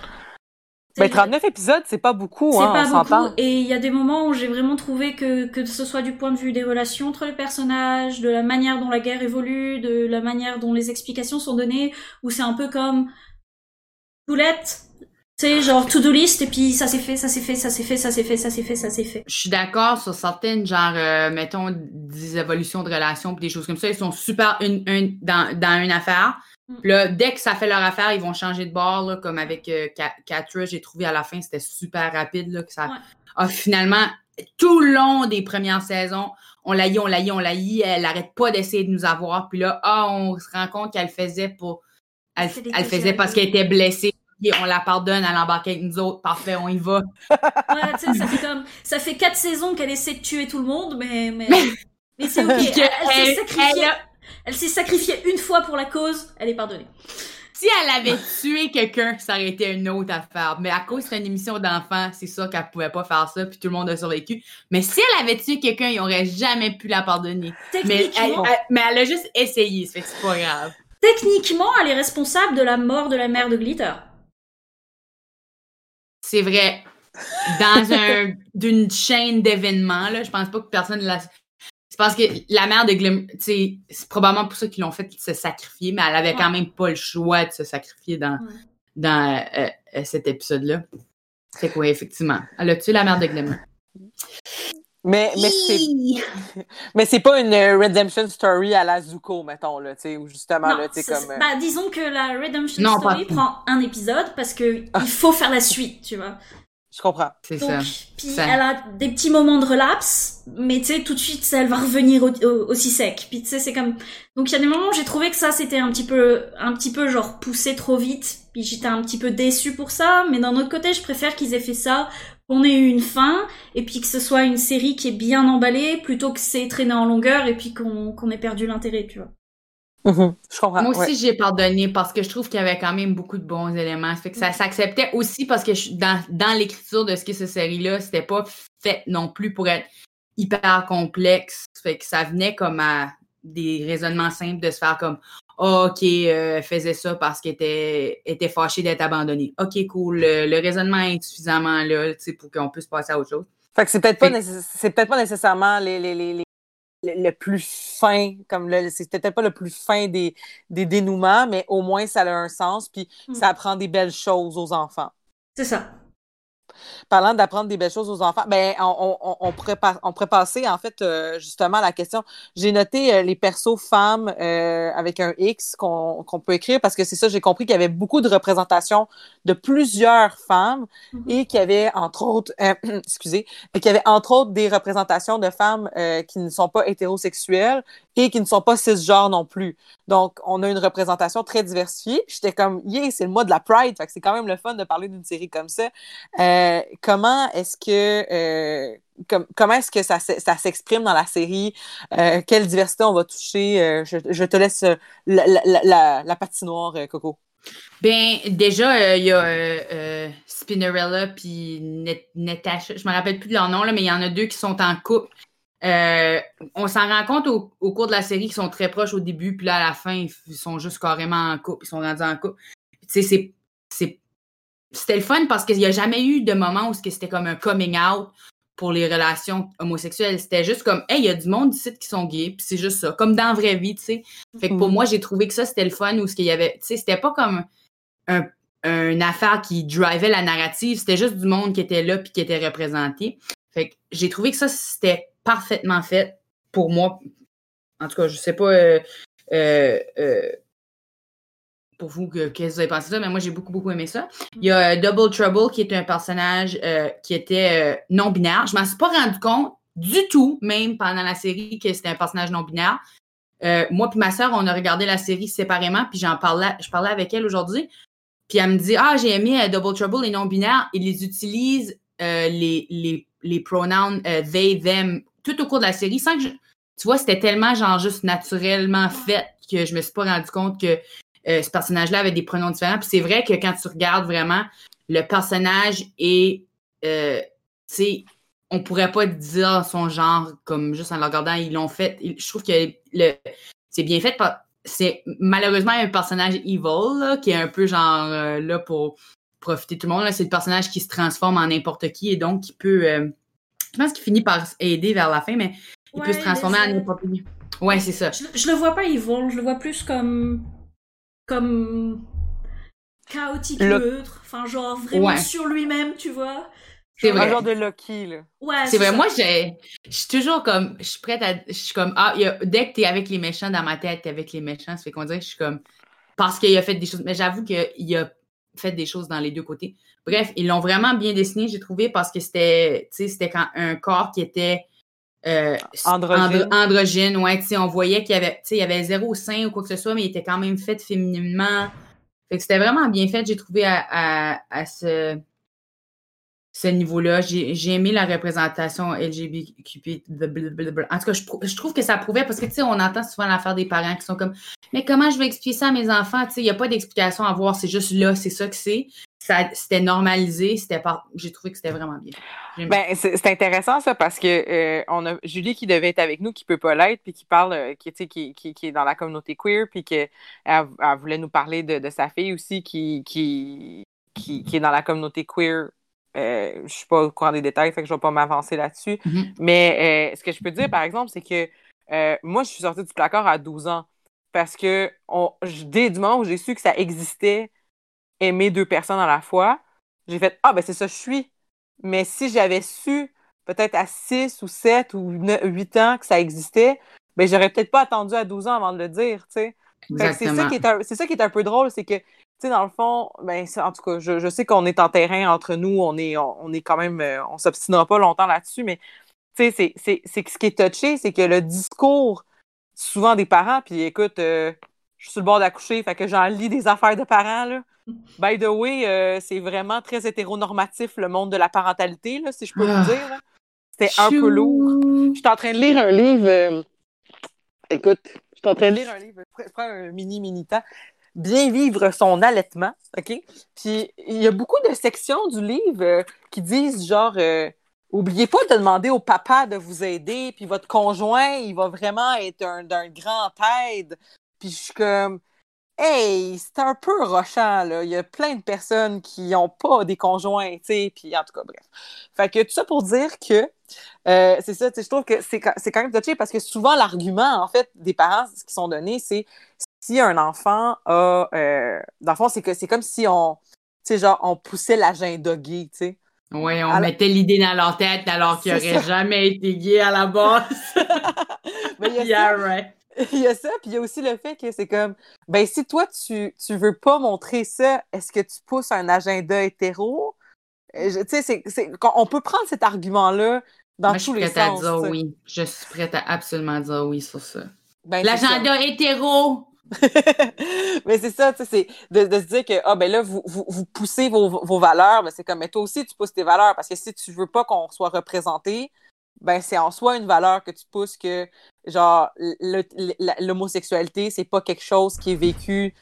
Ben, 39 épisodes, c'est pas beaucoup, C'est hein, pas on s'entend. beaucoup. Et il y a des moments où j'ai vraiment trouvé que, que ce soit du point de vue des relations entre les personnages, de la manière dont la guerre évolue, de la manière dont les explications sont données, où c'est un peu comme boulette, tu sais, genre to-do list, et puis ça s'est fait, ça s'est fait, ça s'est fait, ça s'est fait, ça s'est fait, ça s'est fait. Je suis d'accord sur certaines, genre, euh, mettons, des évolutions de relations pis des choses comme ça. Ils sont super une, une- dans, dans une affaire. Mm. Puis Là, dès que ça fait leur affaire, ils vont changer de bord, là, comme avec euh, Katra, j'ai trouvé à la fin, c'était super rapide, là, que ça Ouais. finalement, tout le long des premières saisons, on l'a eu, on l'a eu, on l'a eu, elle arrête pas d'essayer de nous avoir. Puis là, ah, on se rend compte qu'elle faisait pour, elle, faisait parce qu'elle était blessée. On la pardonne, elle embarque avec nous autres, parfait, on y va. Ouais, tu sais, ça fait comme, ça fait quatre saisons qu'elle essaie de tuer tout le monde, mais, mais, mais c'est ok. Elle, elle s'est elle- sacrifiée, elle a- elle s'est sacrifiée une fois pour la cause, elle est pardonnée. Si elle avait tué quelqu'un, ça aurait été une autre affaire. Mais à cause que c'est une émission d'enfants, c'est sûr qu'elle pouvait pas faire ça, puis tout le monde a survécu. Mais si elle avait tué quelqu'un, il aurait jamais pu la pardonner. Mais elle, mais elle a juste essayé, c'est pas grave. techniquement, elle est responsable de la mort de la mère de Glitter. C'est vrai. Dans un d'une chaîne d'événements, là, je pense pas que personne la. C'est parce que la mère de Glim, tu sais, c'est probablement pour ça qu'ils l'ont fait se sacrifier, mais elle avait quand même pas le choix de se sacrifier dans, Ouais. dans euh, euh, cet épisode-là. C'est quoi, effectivement. Elle a tué la mère de Glim. Mais, mais c'est, mais c'est pas une euh, redemption story à la Zuko, mettons, là, tu sais, où justement, Non, là, tu sais, comme... euh, bah, disons que la Redemption Non, Story pas- prend un épisode parce que il faut faire la suite, tu vois. Je comprends. C'est Donc, ça. puis Ça. elle a des petits moments de relapse, mais tu sais, tout de suite, elle va revenir au- au- aussi sec. Puis tu sais, c'est comme, donc il y a des moments où j'ai trouvé que ça c'était un petit peu, un petit peu genre poussé trop vite. Puis j'étais un petit peu déçue pour ça, mais d'un autre côté, je préfère qu'ils aient fait ça, qu'on ait eu une fin, et puis que ce soit une série qui est bien emballée, plutôt que c'est traîné en longueur et puis qu'on qu'on ait perdu l'intérêt, tu vois. Mhm, Je comprends. Moi aussi, ouais. j'ai pardonné parce que je trouve qu'il y avait quand même beaucoup de bons éléments. Ça fait que ça s'acceptait aussi parce que je- dans, dans l'écriture de ce qu'est cette série-là, c'était pas fait non plus pour être hyper complexe. Ça fait que ça venait comme à des raisonnements simples de se faire comme Ah, OK, euh, elle faisait ça parce qu'elle était, était fâchée d'être abandonnée. OK, cool. Le, le raisonnement est suffisamment là pour qu'on puisse passer à autre chose. Fait que c'est peut-être pas, peut-être pas nécessairement les, les, les, les- le, le plus fin, comme le, c'est peut-être pas le plus fin des, des dénouements, mais au moins ça a un sens, puis Mm. ça apprend des belles choses aux enfants. C'est ça. Parlant d'apprendre des belles choses aux enfants, ben on, on, on, pourrait, pas- on pourrait passer en fait euh, justement à la question. J'ai noté euh, les persos femmes euh, avec un X qu'on peut écrire parce que c'est ça, j'ai compris qu'il y avait beaucoup de représentations de plusieurs femmes Mhm. et qu'il y avait entre autres, euh, excusez, et qu'il y avait entre autres des représentations de femmes euh, qui ne sont pas hétérosexuelles et qui ne sont pas cisgenres non plus. Donc, on a une représentation très diversifiée. J'étais comme, yeah, c'est le mois de la Pride. Fait que c'est quand même le fun de parler d'une série comme ça. Euh, comment est-ce que, euh, com- comment est-ce que ça, ça s'exprime dans la série? Euh, quelle diversité on va toucher? Euh, je, je te laisse euh, la, patinoire, euh, Coco. Ben, déjà, il y a Spinnerella puis Natasha. Je me rappelle plus de leur nom, là, mais il y en a deux qui sont en couple. Euh, on s'en rend compte au, au cours de la série qu'ils sont très proches au début, puis là, à la fin, ils sont juste carrément en couple. Ils sont rendus en couple. Tu sais, c'est- c'était le fun parce qu'il n'y a jamais eu de moment où c'était comme un coming out pour les relations homosexuelles. C'était juste comme, hey, il y a du monde ici qui sont gays, puis c'est juste ça. Comme dans la vraie vie, tu sais. Fait que pour Mhm. moi, j'ai trouvé que ça, c'était le fun où ce qu'il y avait. Tu sais, c'était pas comme un, une affaire qui drivait la narrative, c'était juste du monde qui était là puis qui était représenté. Fait que j'ai trouvé que ça, c'était parfaitement fait pour moi. En tout cas, je sais pas euh, euh, euh, pour vous que- qu'est-ce que vous avez pensé de ça, mais moi j'ai beaucoup, beaucoup aimé ça. Il y a Double Trouble qui est un personnage qui était non-binaire. Je m'en suis pas rendu compte du tout, même pendant la série, que c'était un personnage non-binaire. Moi puis ma sœur, on a regardé la série séparément, puis j'en parlais, je parlais avec elle aujourd'hui. Puis elle me dit Ah, j'ai aimé Double Trouble, les non-binaires, ils les utilisent euh, les, les, les pronouns euh, they, them tout au cours de la série sans que je- Tu vois, c'était tellement genre juste naturellement fait que je me suis pas rendu compte que euh, ce personnage-là avait des pronoms différents. Puis c'est vrai que quand tu regardes vraiment, le personnage est. euh, tu sais, on pourrait pas dire son genre comme juste en le regardant, ils l'ont fait. Je trouve que le, c'est bien fait. C'est malheureusement un personnage evil là, qui est un peu genre euh, là pour profiter tout le monde. C'est le personnage qui se transforme en n'importe qui et donc qui peut. Je pense qu'il finit par aider vers la fin, mais il Ouais, peut se transformer en qui. Ouais, c'est ça. Je, je le vois pas evil, je le vois plus comme. comme. chaotique Le- neutre. Enfin, genre vraiment Ouais. sur lui-même, tu vois. C'est vrai. Un genre de Loki, là. Ouais, C'est vrai, ça. moi, j'ai- je suis toujours comme, je suis prête à, je suis comme, ah, il y a- dès que t'es avec les méchants dans ma tête, t'es avec les méchants, ça fait qu'on dirait que je suis comme, parce qu'il a fait des choses, mais j'avoue qu'il a fait des choses dans les deux côtés. Bref, ils l'ont vraiment bien dessiné, j'ai trouvé, parce que c'était, tu sais, c'était quand un corps qui était euh, Androgyne. andro- androgyne, ouais, tu sais, on voyait qu'il y avait, tu sais, il y avait zéro sein ou quoi que ce soit, mais il était quand même fait fémininement. Fait que c'était vraiment bien fait, j'ai trouvé à, à, à ce, ce niveau-là. J'ai aimé la représentation LGBTQ. En tout cas, je trouve que ça prouvait parce que, tu sais, on entend souvent l'affaire des parents qui sont comme Mais comment je vais expliquer ça à mes enfants? Tu sais, il n'y a pas d'explication à voir, c'est juste là, c'est ça que c'est. C'était normalisé, c'était pas. J'ai trouvé que c'était vraiment bien. Ben, c'est c'est intéressant ça parce que euh, on a Julie qui devait être avec nous, qui peut pas l'être, puis qui parle, euh, qui, tu sais, qui, qui, qui est dans la communauté queer, puis que elle, voulait nous parler de, de sa fille aussi qui, qui, qui, qui est dans la communauté queer. Euh, je suis pas au courant des détails, fait que je vais pas m'avancer là-dessus. Mhm. Mais euh, ce que je peux dire, par exemple, c'est que moi, je suis sortie du placard à 12 ans parce que on, dès du moment où j'ai su que ça existait, aimer deux personnes à la fois, j'ai fait Ah, ben c'est ça, je suis. Mais si j'avais su, peut-être à 6 ou 7 ou 8 ans que ça existait, ben j'aurais peut-être pas attendu à 12 ans avant de le dire, tu sais. C'est ça, Exactement. qui est un, c'est ça qui est un peu drôle, c'est que, tu sais, dans le fond, ben, en tout cas, je, je sais qu'on est en terrain entre nous, on est, on, on est quand même, euh, on s'obstinera pas longtemps là-dessus, mais, tu sais, c'est- c'est c'est que ce qui est touché, c'est que le discours, souvent des parents, puis écoute, euh, je suis sur le bord d'accoucher, fait que j'en lis des affaires de parents, là. By the way, euh, c'est vraiment très hétéronormatif, le monde de la parentalité, là, si je peux Ah. vous dire. C'était un peu lourd. Je suis en train de lire un livre. euh, Écoute, je suis en train de lire un livre. Je prends un mini mini temps. Bien vivre son allaitement, OK? Puis il y a beaucoup de sections du livre euh, qui disent genre euh, oubliez pas de demander au papa de vous aider, puis votre conjoint, il va vraiment être un- d'un grand aide. Puis je suis comme Hey, c'est un peu rochant, là. Il y a plein de personnes qui n'ont pas des conjoints, tu sais, puis en tout cas, bref. Fait que tout ça pour dire que euh, c'est ça, tu sais, je trouve que c'est quand même touché parce que souvent, l'argument, en fait, des parents, ce qui sont donnés, c'est si un enfant a. Euh, dans le fond, c'est que c'est comme si on. Tu sais, genre, on poussait l'agenda gay, tu sais. Ouais, on Alors- mettait l'idée dans leur tête alors qu'ils n'auraient jamais été gays à la base. Mais il y a ça, yeah, right. Il y a ça, puis il y a aussi le fait que c'est comme, ben si toi, tu, tu veux pas montrer ça, est-ce que tu pousses un agenda hétéro? Euh, je- Tu sais, c'est- c'est- on peut prendre cet argument-là dans Moi, je suis tous les prête à sens. dire oui. Je suis prête à absolument dire oui sur ça. Ben. L'agenda hétéro! mais c'est ça, tu sais, c'est de, de, se dire que, ah, ben là, vous, vous, vous poussez vos, vos valeurs, mais c'est comme, mais toi aussi, tu pousses tes valeurs, parce que si tu veux pas qu'on soit représenté, ben c'est en soi une valeur que tu pousses que, genre, l'homosexualité, c'est pas quelque chose qui est vécu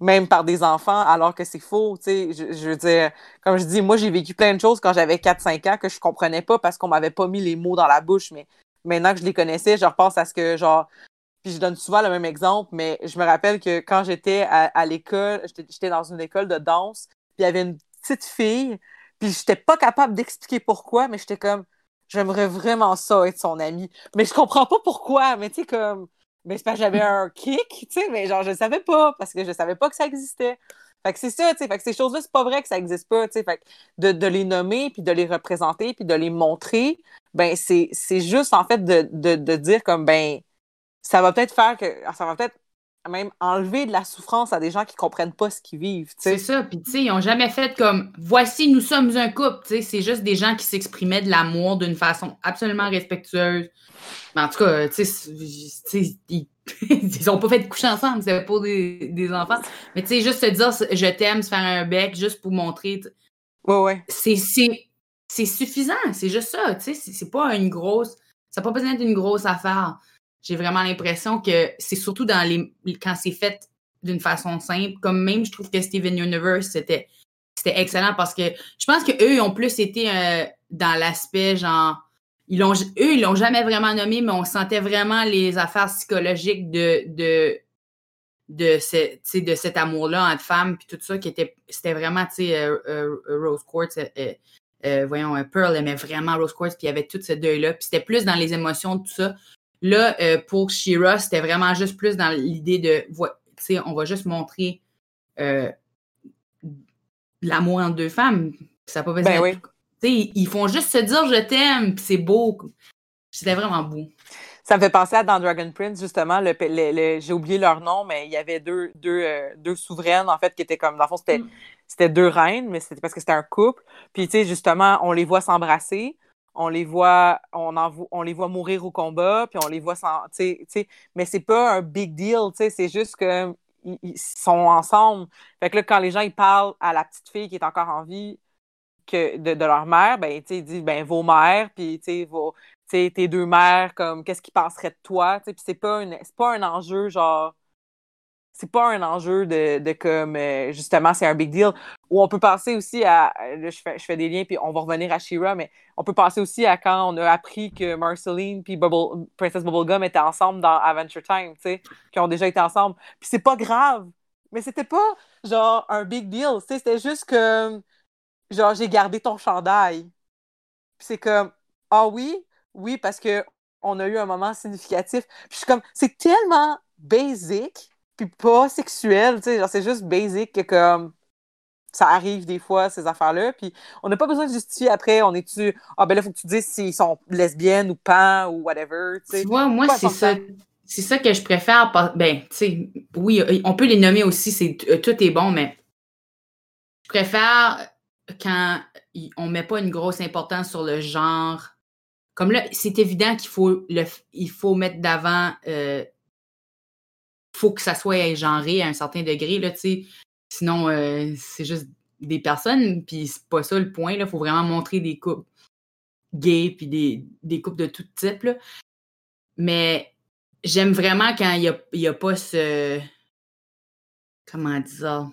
même par des enfants, alors que c'est faux, tu sais, je, veux dire, comme je dis, moi, j'ai vécu plein de choses quand j'avais 4-5 ans que je comprenais pas parce qu'on m'avait pas mis les mots dans la bouche, mais maintenant que je les connaissais, je repense à ce que, genre, puis je donne souvent le même exemple, mais je me rappelle que quand j'étais à, l'école, j'étais dans une école de danse, puis il y avait une petite fille, puis j'étais pas capable d'expliquer pourquoi, mais j'étais comme, j'aimerais vraiment ça être son amie. Mais je comprends pas pourquoi, mais tu sais, comme, mais c'est que j'avais un kick, tu sais, mais genre, je savais pas, parce que je savais pas que ça existait. Fait que c'est ça, tu sais, fait que ces choses-là, c'est pas vrai que ça existe pas, tu sais, fait que de, de, les nommer, puis de les représenter, puis de les montrer, ben, c'est juste, en fait, de, de, de dire comme, ben, ça va peut-être faire que. Ça va peut-être même enlever de la souffrance à des gens qui comprennent pas ce qu'ils vivent. C'est ça. Puis, tu sais, ils n'ont jamais fait comme voici, nous sommes un couple. Tu sais, c'est juste des gens qui s'exprimaient de l'amour d'une façon absolument respectueuse. Mais en tout cas, tu sais, ils n'ont pas fait de coucher ensemble, c'est pour des, des, enfants. Mais tu sais, juste se dire je t'aime, se faire un bec, juste pour montrer. Ouais, ouais. C'est suffisant, c'est juste ça. Tu sais, c'est pas une grosse. Ça n'a pas besoin d'être une grosse affaire j'ai vraiment l'impression que c'est surtout dans les quand c'est fait d'une façon simple. Comme même, je trouve que Steven Universe, c'était c'était excellent parce que je pense qu'eux, ils ont plus été euh, dans l'aspect genre. Ils eux, ils l'ont jamais vraiment nommé, mais on sentait vraiment les affaires psychologiques de, de, de, de cet amour-là entre femmes, puis tout ça, qui était, c'était vraiment, tu sais, euh, euh, Rose Quartz, voyons, Pearl aimait vraiment Rose Quartz, puis il y avait tout ce deuil-là, puis c'était plus dans les émotions, tout ça. Là, euh, pour Shira, c'était vraiment juste plus dans l'idée de, tu sais, on va juste montrer euh, l'amour entre deux femmes. Ça pas ben ils font juste se dire je t'aime, puis c'est beau. C'était vraiment beau. Ça me fait penser à dans Dragon Prince, justement, le, j'ai oublié leur nom, mais il y avait deux, deux, euh, deux souveraines, en fait, qui étaient comme, dans le fond, c'était, mm. c'était deux reines, mais c'était parce que c'était un couple. Puis, tu sais, justement, on les voit s'embrasser on les voit, on, on les voit mourir au combat, puis on les voit sans, tu sais, mais c'est pas un big deal, c'est juste que ils, sont ensemble. Fait que là, quand les gens ils parlent à la petite fille qui est encore en vie que de, leur mère, ben, ils disent, ben, vos mères, puis, vos, tes deux mères, comme, qu'est-ce qu'ils penseraient de toi, puis c'est pas, pas un enjeu, genre, c'est pas un enjeu de, de comme euh, justement c'est un big deal. Ou on peut penser aussi à je fais, je fais des liens puis on va revenir à Shira, mais on peut penser aussi à quand on a appris que Marceline puis Princess Bubblegum étaient ensemble dans Adventure Time, tu sais, qui ont déjà été ensemble. Puis c'est pas grave, mais c'était pas genre un big deal, tu sais, c'était juste que genre j'ai gardé ton chandail. Puis c'est comme ah oui, oui parce que on a eu un moment significatif. Puis je suis comme c'est tellement basic puis pas sexuel, tu sais, c'est juste basic que comme ça arrive des fois, ces affaires-là, puis on n'a pas besoin de justifier après, on est-tu, ah ben là, faut que tu dises s'ils sont lesbiennes ou pas, ou whatever, tu vois, moi, c'est ça, c'est ça que je préfère, ben, tu sais, oui, on peut les nommer aussi, c'est euh, tout est bon, mais je préfère quand on met pas une grosse importance sur le genre. Comme là, c'est évident qu'il faut, le, il faut mettre d'avant euh, faut que ça soit genré à un certain degré, là, Sinon, euh, c'est juste des personnes, puis c'est pas ça le point, Il faut vraiment montrer des couples gays, puis des, des couples de tout type, Mais j'aime vraiment quand il n'y a, a, pas ce... Comment dire ça?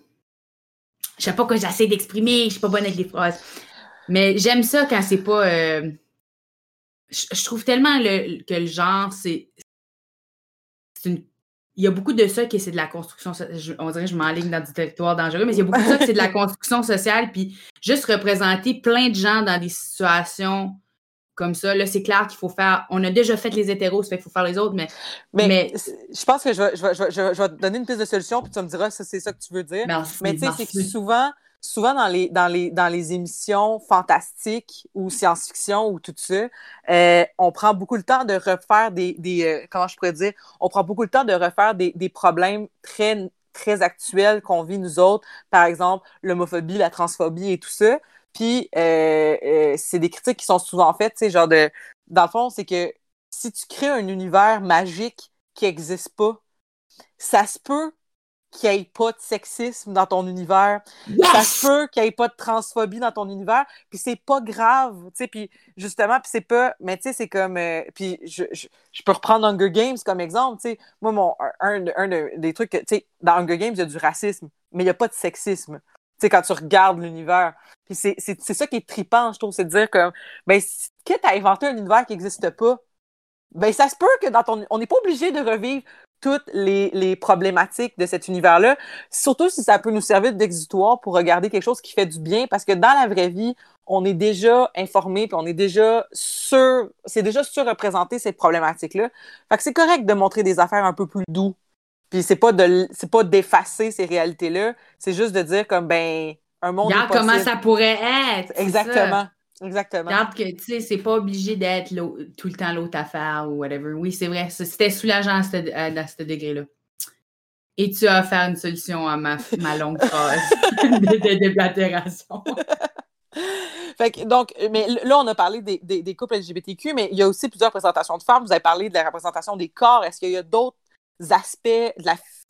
Je sais pas quoi j'essaie d'exprimer, je suis pas bonne avec les phrases. Mais j'aime ça quand c'est pas... Euh, je, trouve tellement que le genre, c'est une il y a beaucoup de ça qui c'est de la construction. on dirait que je m'enligne dans du territoire dangereux, mais il y a beaucoup de ça qui c'est de la construction sociale. Puis juste représenter plein de gens dans des situations comme ça, là, c'est clair qu'il faut faire. On a déjà fait les hétéros, ça fait qu'il faut faire les autres, mais. Mais, je pense que je vais, je, vais, je, vais, te donner une piste de solution, puis tu me diras si c'est ça que tu veux dire. mais tu sais, c'est que souvent, souvent dans les, dans les, émissions fantastiques ou science-fiction ou tout ça, euh, on prend beaucoup le temps de refaire des, des euh, comment je pourrais dire, on prend beaucoup le temps de refaire des, des problèmes très, très actuels qu'on vit nous autres, par exemple l'homophobie, la transphobie et tout ça. Puis euh, c'est des critiques qui sont souvent faites, tu sais, genre de, dans le fond, c'est que si tu crées un univers magique qui n'existe pas, ça se peut qu'il n'y ait pas de sexisme dans ton univers. Ça se peut qu'il n'y ait pas de transphobie dans ton univers. Puis c'est pas grave, tu sais. Puis justement, puis c'est pas... Mais tu sais, c'est comme... euh, puis je, je, je peux reprendre Hunger Games comme exemple, tu sais. Moi, mon, un, un de- des trucs... que- Tu sais, dans Hunger Games, il y a du racisme, mais il n'y a pas de sexisme. Tu sais, quand tu regardes l'univers. Puis c'est c'est- c'est ça qui est trippant, je trouve, c'est de dire. Ben, si- quitte à inventer un univers qui n'existe pas, ben ça se peut que dans ton... On n'est pas obligé de revivre toutes les, les problématiques de cet univers-là, surtout si ça peut nous servir d'exutoire pour regarder quelque chose qui fait du bien, parce que dans la vraie vie, on est déjà informé, puis on est déjà sûr, c'est déjà surreprésenté ces problématiques-là. Fait que c'est correct de montrer des affaires un peu plus doux. Puis c'est pas de c'est pas d'effacer ces réalités-là, c'est juste de dire comme ben un monde Regarde comment ça pourrait être. ça. Exactement. Regarde que, tu sais, c'est pas obligé d'être tout le temps l'autre affaire ou whatever. Oui, c'est vrai. C'était soulageant à ce, à ce degré-là. Et tu as offert une solution à ma, ma longue phrase de, de déblatération. Fait que, donc, mais là, on a parlé des, des, des couples LGBTQ, mais il y a aussi plusieurs représentations de femmes. Vous avez parlé de la représentation des corps. Est-ce qu'il y a d'autres aspects de la, f-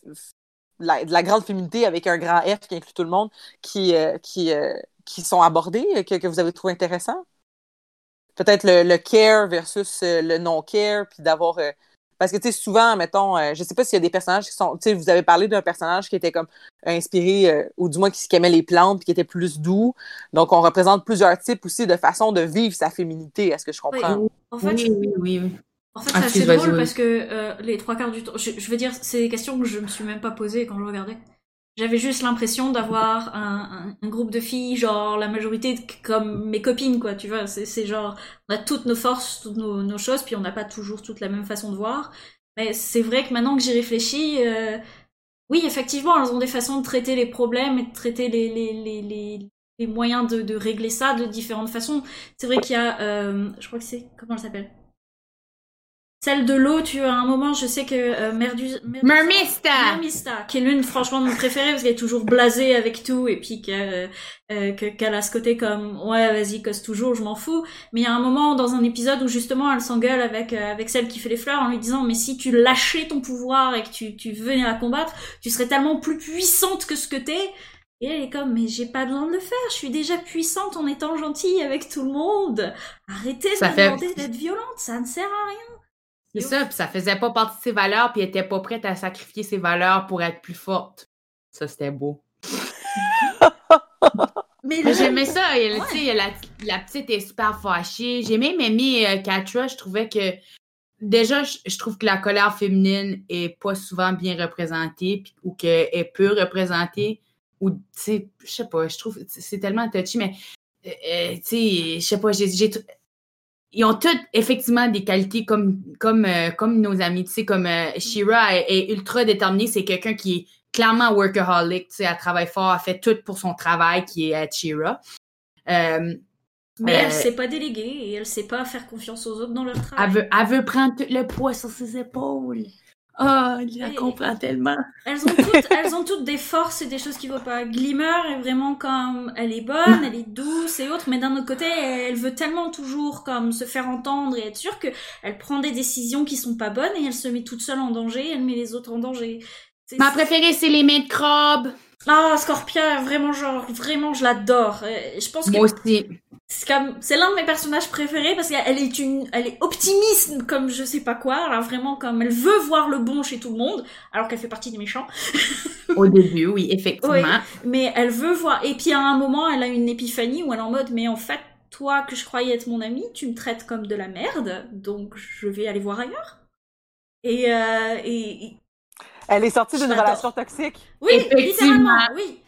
de la, de la grande féminité avec un grand F qui inclut tout le monde qui, euh, qui, euh, qui sont abordés, euh, que, que vous avez trouvé intéressants? Peut-être le, le care versus euh, le non-care, puis d'avoir. euh, parce que, tu sais, souvent, mettons, euh, je sais pas s'il y a des personnages qui sont. Tu sais, vous avez parlé d'un personnage qui était comme inspiré, euh, ou du moins qui, qui aimait les plantes, puis qui était plus doux. Donc, on représente plusieurs types aussi de façon de vivre sa féminité. Est-ce que je comprends? En fait, oui, oui, oui, oui. En fait, Ah, c'est drôle parce que euh, les trois quarts du temps, je, je veux dire, c'est des questions que je me suis même pas posées quand je regardais. J'avais juste l'impression d'avoir un, groupe de filles, genre la majorité comme mes copines, quoi, tu vois. C'est genre, on a toutes nos forces, toutes nos, choses, puis on n'a pas toujours toute la même façon de voir. Mais c'est vrai que maintenant que j'y réfléchis, euh, oui, effectivement, elles ont des façons de traiter les problèmes et de traiter les, les, les, les, moyens de, de régler ça de différentes façons. C'est vrai qu'il y a, euh, je crois que c'est, comment elle s'appelle? Celle de l'eau, tu as un moment, je sais que euh, Merdus, Merdus- Mermista! Mermista, qui est l'une franchement de mes préférées parce qu'elle est toujours blasée avec tout et puis qu'elle euh, que- qu'elle a ce côté comme ouais vas-y cause toujours je m'en fous. Mais il y a un moment dans un épisode où justement elle s'engueule avec euh, avec celle qui fait les fleurs en lui disant mais si tu lâchais ton pouvoir et que tu tu venais la combattre tu serais tellement plus puissante que ce que t'es. Et elle est comme mais j'ai pas besoin de le faire je suis déjà puissante en étant gentille avec tout le monde. Arrêtez de Ça me fait- demander d'être violente ça ne sert à rien C'est ça, puis ça faisait pas partie de ses valeurs, puis elle était pas prête à sacrifier ses valeurs pour être plus forte. Ça, c'était beau. mais J'aimais ça. Ouais. la, la petite est super fâchée. J'ai même aimé euh, Katra. Je trouvais que. Déjà, je, je trouve que la colère féminine est pas souvent bien représentée puis- ou qu'elle est peu représentée. Ou, tu sais, je sais pas, je trouve c'est tellement touchy, mais, euh, euh, tu sais, je sais pas, j'ai. Ils ont toutes effectivement des qualités comme, comme, euh, comme nos amis. Tu sais, comme euh, Shira est, est ultra déterminée. C'est quelqu'un qui est clairement workaholic. Tu sais, elle travaille fort, elle fait tout pour son travail qui est être Shira. Euh, mais euh, elle sait pas déléguer et elle sait pas faire confiance aux autres dans leur travail elle, veut, elle veut prendre tout le poids sur ses épaules. Oh, je la comprends tellement. Elles ont, toutes, elles ont toutes des forces et des choses qui vont pas. Glimmer est vraiment comme, elle est bonne, elle est douce et autres, mais d'un autre côté, elle veut tellement toujours comme se faire entendre et être sûre que elle prend des décisions qui sont pas bonnes et elle se met toute seule en danger, elle met les autres en danger. Ma préférée, c'est les mains de crabe. Ah, Scorpia, vraiment genre, vraiment, je l'adore. Je pense que Moi aussi. c'est comme, c'est l'un de mes personnages préférés parce qu'elle est une, elle est optimiste comme je sais pas quoi. Alors vraiment comme elle veut voir le bon chez tout le monde, alors qu'elle fait partie des méchants. Au début, oui, effectivement. mais elle veut voir. Et puis à un moment, elle a une épiphanie où elle est en mode, mais en fait, toi que je croyais être mon ami, tu me traites comme de la merde, donc je vais aller voir ailleurs. Et, euh, et, et- Elle est sortie d'une relation toxique. oui, Effectivement. littéralement, oui.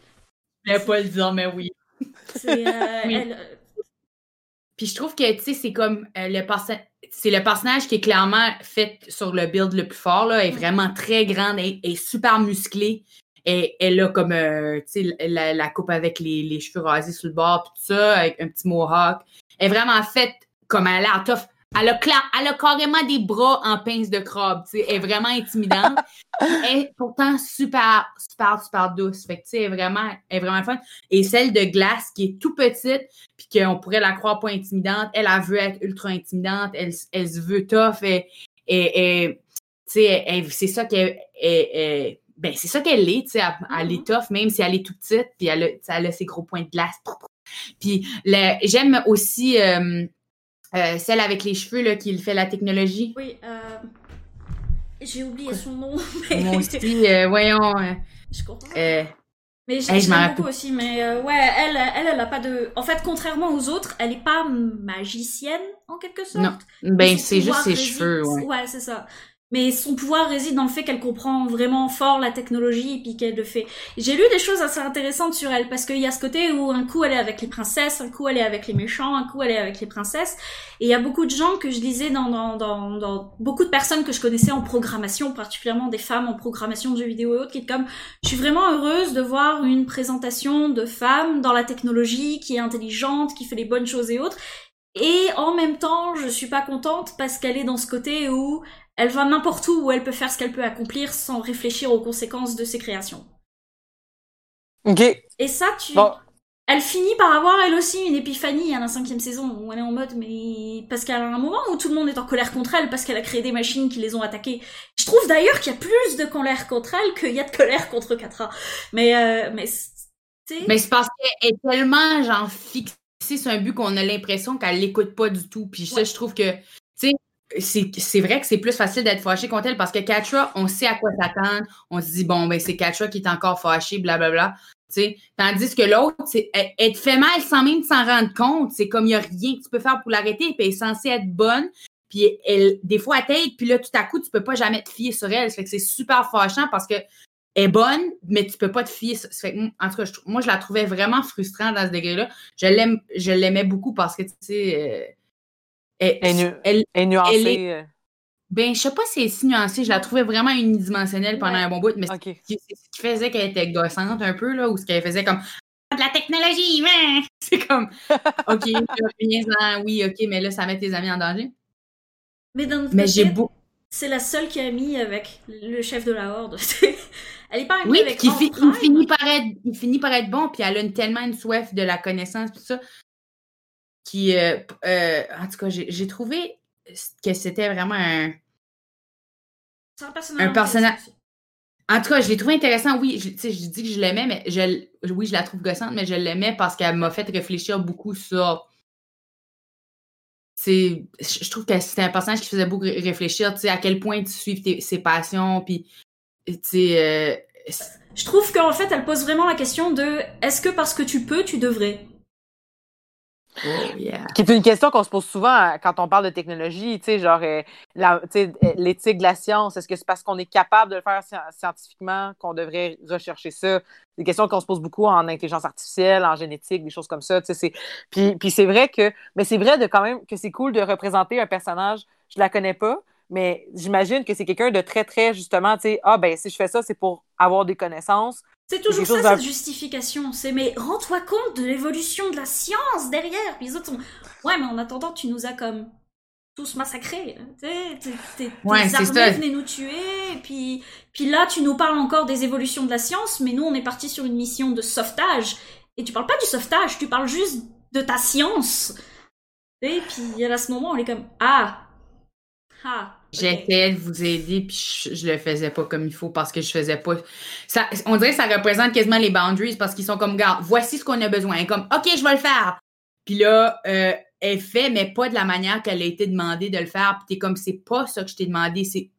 Je vais pas le dire, mais oui. C'est, euh, Oui. elle- Puis je trouve que, tu sais, c'est comme euh, le perso- c'est le personnage qui est clairement fait sur le build le plus fort, là. Elle est vraiment très grande, elle elle est super musclée. Et elle a comme, euh, tu sais, la, la coupe avec les, les cheveux rasés sur le bord, puis tout ça, avec un petit mohawk. Elle est vraiment faite comme elle a l'air tough. Elle a, elle a carrément des bras en pince de crabe, tu sais. Elle est vraiment intimidante. elle est pourtant super, super, super douce. Fait que, tu sais, elle est vraiment, elle est vraiment fun. Et celle de glace qui est tout petite, puis qu'on pourrait la croire pas intimidante, elle, elle veut être ultra intimidante, elle, elle se veut tough, et, c'est ça qu'elle elle- elle- ben c'est ça qu'elle est, tu sais, elle, est tough, même si elle est toute petite, puis elle a, elle a ses gros points de glace. Puis j'aime aussi euh, euh, celle avec les cheveux, là, qui fait la technologie. Oui, euh... j'ai oublié son nom. Mais... Moi aussi, euh, voyons, euh, je comprends. euh, Mais j'ai Hey, beaucoup aussi. Mais ouais, elle, elle, elle a pas de. En fait, contrairement aux autres, elle est pas magicienne en quelque sorte. Non. ben c'est juste ses réside- cheveux, ouais. Ouais, c'est ça. Mais son pouvoir réside dans le fait qu'elle comprend vraiment fort la technologie et puis qu'elle le fait. J'ai lu des choses assez intéressantes sur elle parce qu'il y a ce côté où un coup elle est avec les princesses, un coup elle est avec les méchants, un coup elle est avec les princesses. Et il y a beaucoup de gens que je lisais dans, dans, dans, dans beaucoup de personnes que je connaissais en programmation, particulièrement des femmes en programmation de jeux vidéo et autres, qui est comme, je suis vraiment heureuse de voir une présentation de femmes dans la technologie qui est intelligente, qui fait les bonnes choses et autres. Et en même temps, je suis pas contente parce qu'elle est dans ce côté où elle va n'importe où où elle peut faire ce qu'elle peut accomplir sans réfléchir aux conséquences de ses créations. Ok. Et ça, tu... Bon. Elle finit par avoir elle aussi une épiphanie à la cinquième saison où elle est en mode mais parce qu'elle a un moment où tout le monde est en colère contre elle parce qu'elle a créé des machines qui les ont attaquées. Je trouve d'ailleurs qu'il y a plus de colère contre elle qu'il y a de colère contre Katra. Mais euh, mais Mais c'est parce qu'elle est tellement, genre, fixée sur un but qu'on a l'impression qu'elle l'écoute pas du tout. Puis ça, je trouve que, c'est, vrai que c'est plus facile d'être fâché contre elle parce que Katra, on sait à quoi s'attendre. On se dit, bon, ben, c'est Katra qui est encore fâchée, blablabla. Tu sais, tandis que l'autre, elle, elle te fait mal sans même s'en rendre compte. C'est comme il n'y a rien que tu peux faire pour l'arrêter. Puis elle est censée être bonne. Puis elle, des fois, elle t'aide. Puis là, tout à coup, tu peux pas jamais te fier sur elle. Que c'est super fâchant parce que elle est bonne, mais tu peux pas te fier. fait que, en tout cas, moi, je la trouvais vraiment frustrante dans ce degré-là. Je l'aime, je l'aimais beaucoup parce que, tu sais, euh, elle, est nu- elle- Et nuancé. Elle est- euh, ben, je sais pas si elle est si nuancée. Je la trouvais vraiment unidimensionnelle pendant Ouais. un bon bout, mais c'est ce qui faisait qu'elle était gossante un peu, là, ou ce qu'elle faisait comme Ah, de la technologie, hein! C'est comme OK, oui, OK, mais là, ça met tes amis en danger. mais d'un autre Mais j'ai beau. c'est la seule qui a mis avec le chef de la horde. elle est pas amie Oui, avec puis qui fi- il, finit par être, il finit par être bon, puis elle a une, tellement une soif de la connaissance, tout ça, qui, euh, euh, en tout cas, j'ai trouvé que c'était vraiment un... Un personnage. En tout cas, je l'ai trouvé intéressant, oui, je, tu sais, je dis que je l'aimais, mais je, oui, je la trouve gossante, mais je l'aimais parce qu'elle m'a fait réfléchir beaucoup sur... Je je trouve que c'était un personnage qui faisait beaucoup ré- réfléchir, tu sais, à quel point tu suives tes- ses passions, puis, tu sais... euh, Je trouve qu'en fait, elle pose vraiment la question de est-ce que parce que tu peux, tu devrais? Oh, yeah. Qui est une question qu'on se pose souvent euh, quand on parle de technologie, tu sais, genre euh, euh, l'éthique de la science. Est-ce que c'est parce qu'on est capable de le faire sci- scientifiquement qu'on devrait rechercher ça? Des questions qu'on se pose beaucoup en intelligence artificielle, en génétique, des choses comme ça. tu sais, Puis, puis c'est vrai que, mais c'est vrai de quand même que c'est cool de représenter un personnage. Je la connais pas, mais j'imagine que c'est quelqu'un de très, très justement, tu sais, ah ben si je fais ça, c'est pour avoir des connaissances. C'est toujours ça, cette justification. C'est mais rends-toi compte de l'évolution de la science derrière. Puis les autres sont ouais, mais en attendant, tu nous as comme tous massacrés. t'es- t'es- Ouais, armées venaient nous tuer. Et puis, puis là, tu nous parles encore des évolutions de la science, mais nous, on est parti sur une mission de sauvetage. Et tu parles pas du sauvetage, tu parles juste de ta science. Et puis à ce moment, on est comme ah ah. J'essayais de vous aider, puis je, je le faisais pas comme il faut parce que je faisais pas. Ça, on dirait que ça représente quasiment les boundaries parce qu'ils sont comme, regarde, voici ce qu'on a besoin. Est Comme, OK, je vais le faire. Puis là, euh, elle fait, mais pas de la manière qu'elle a été demandée de le faire. Puis t'es comme, c'est pas ça que je t'ai demandé. C'est,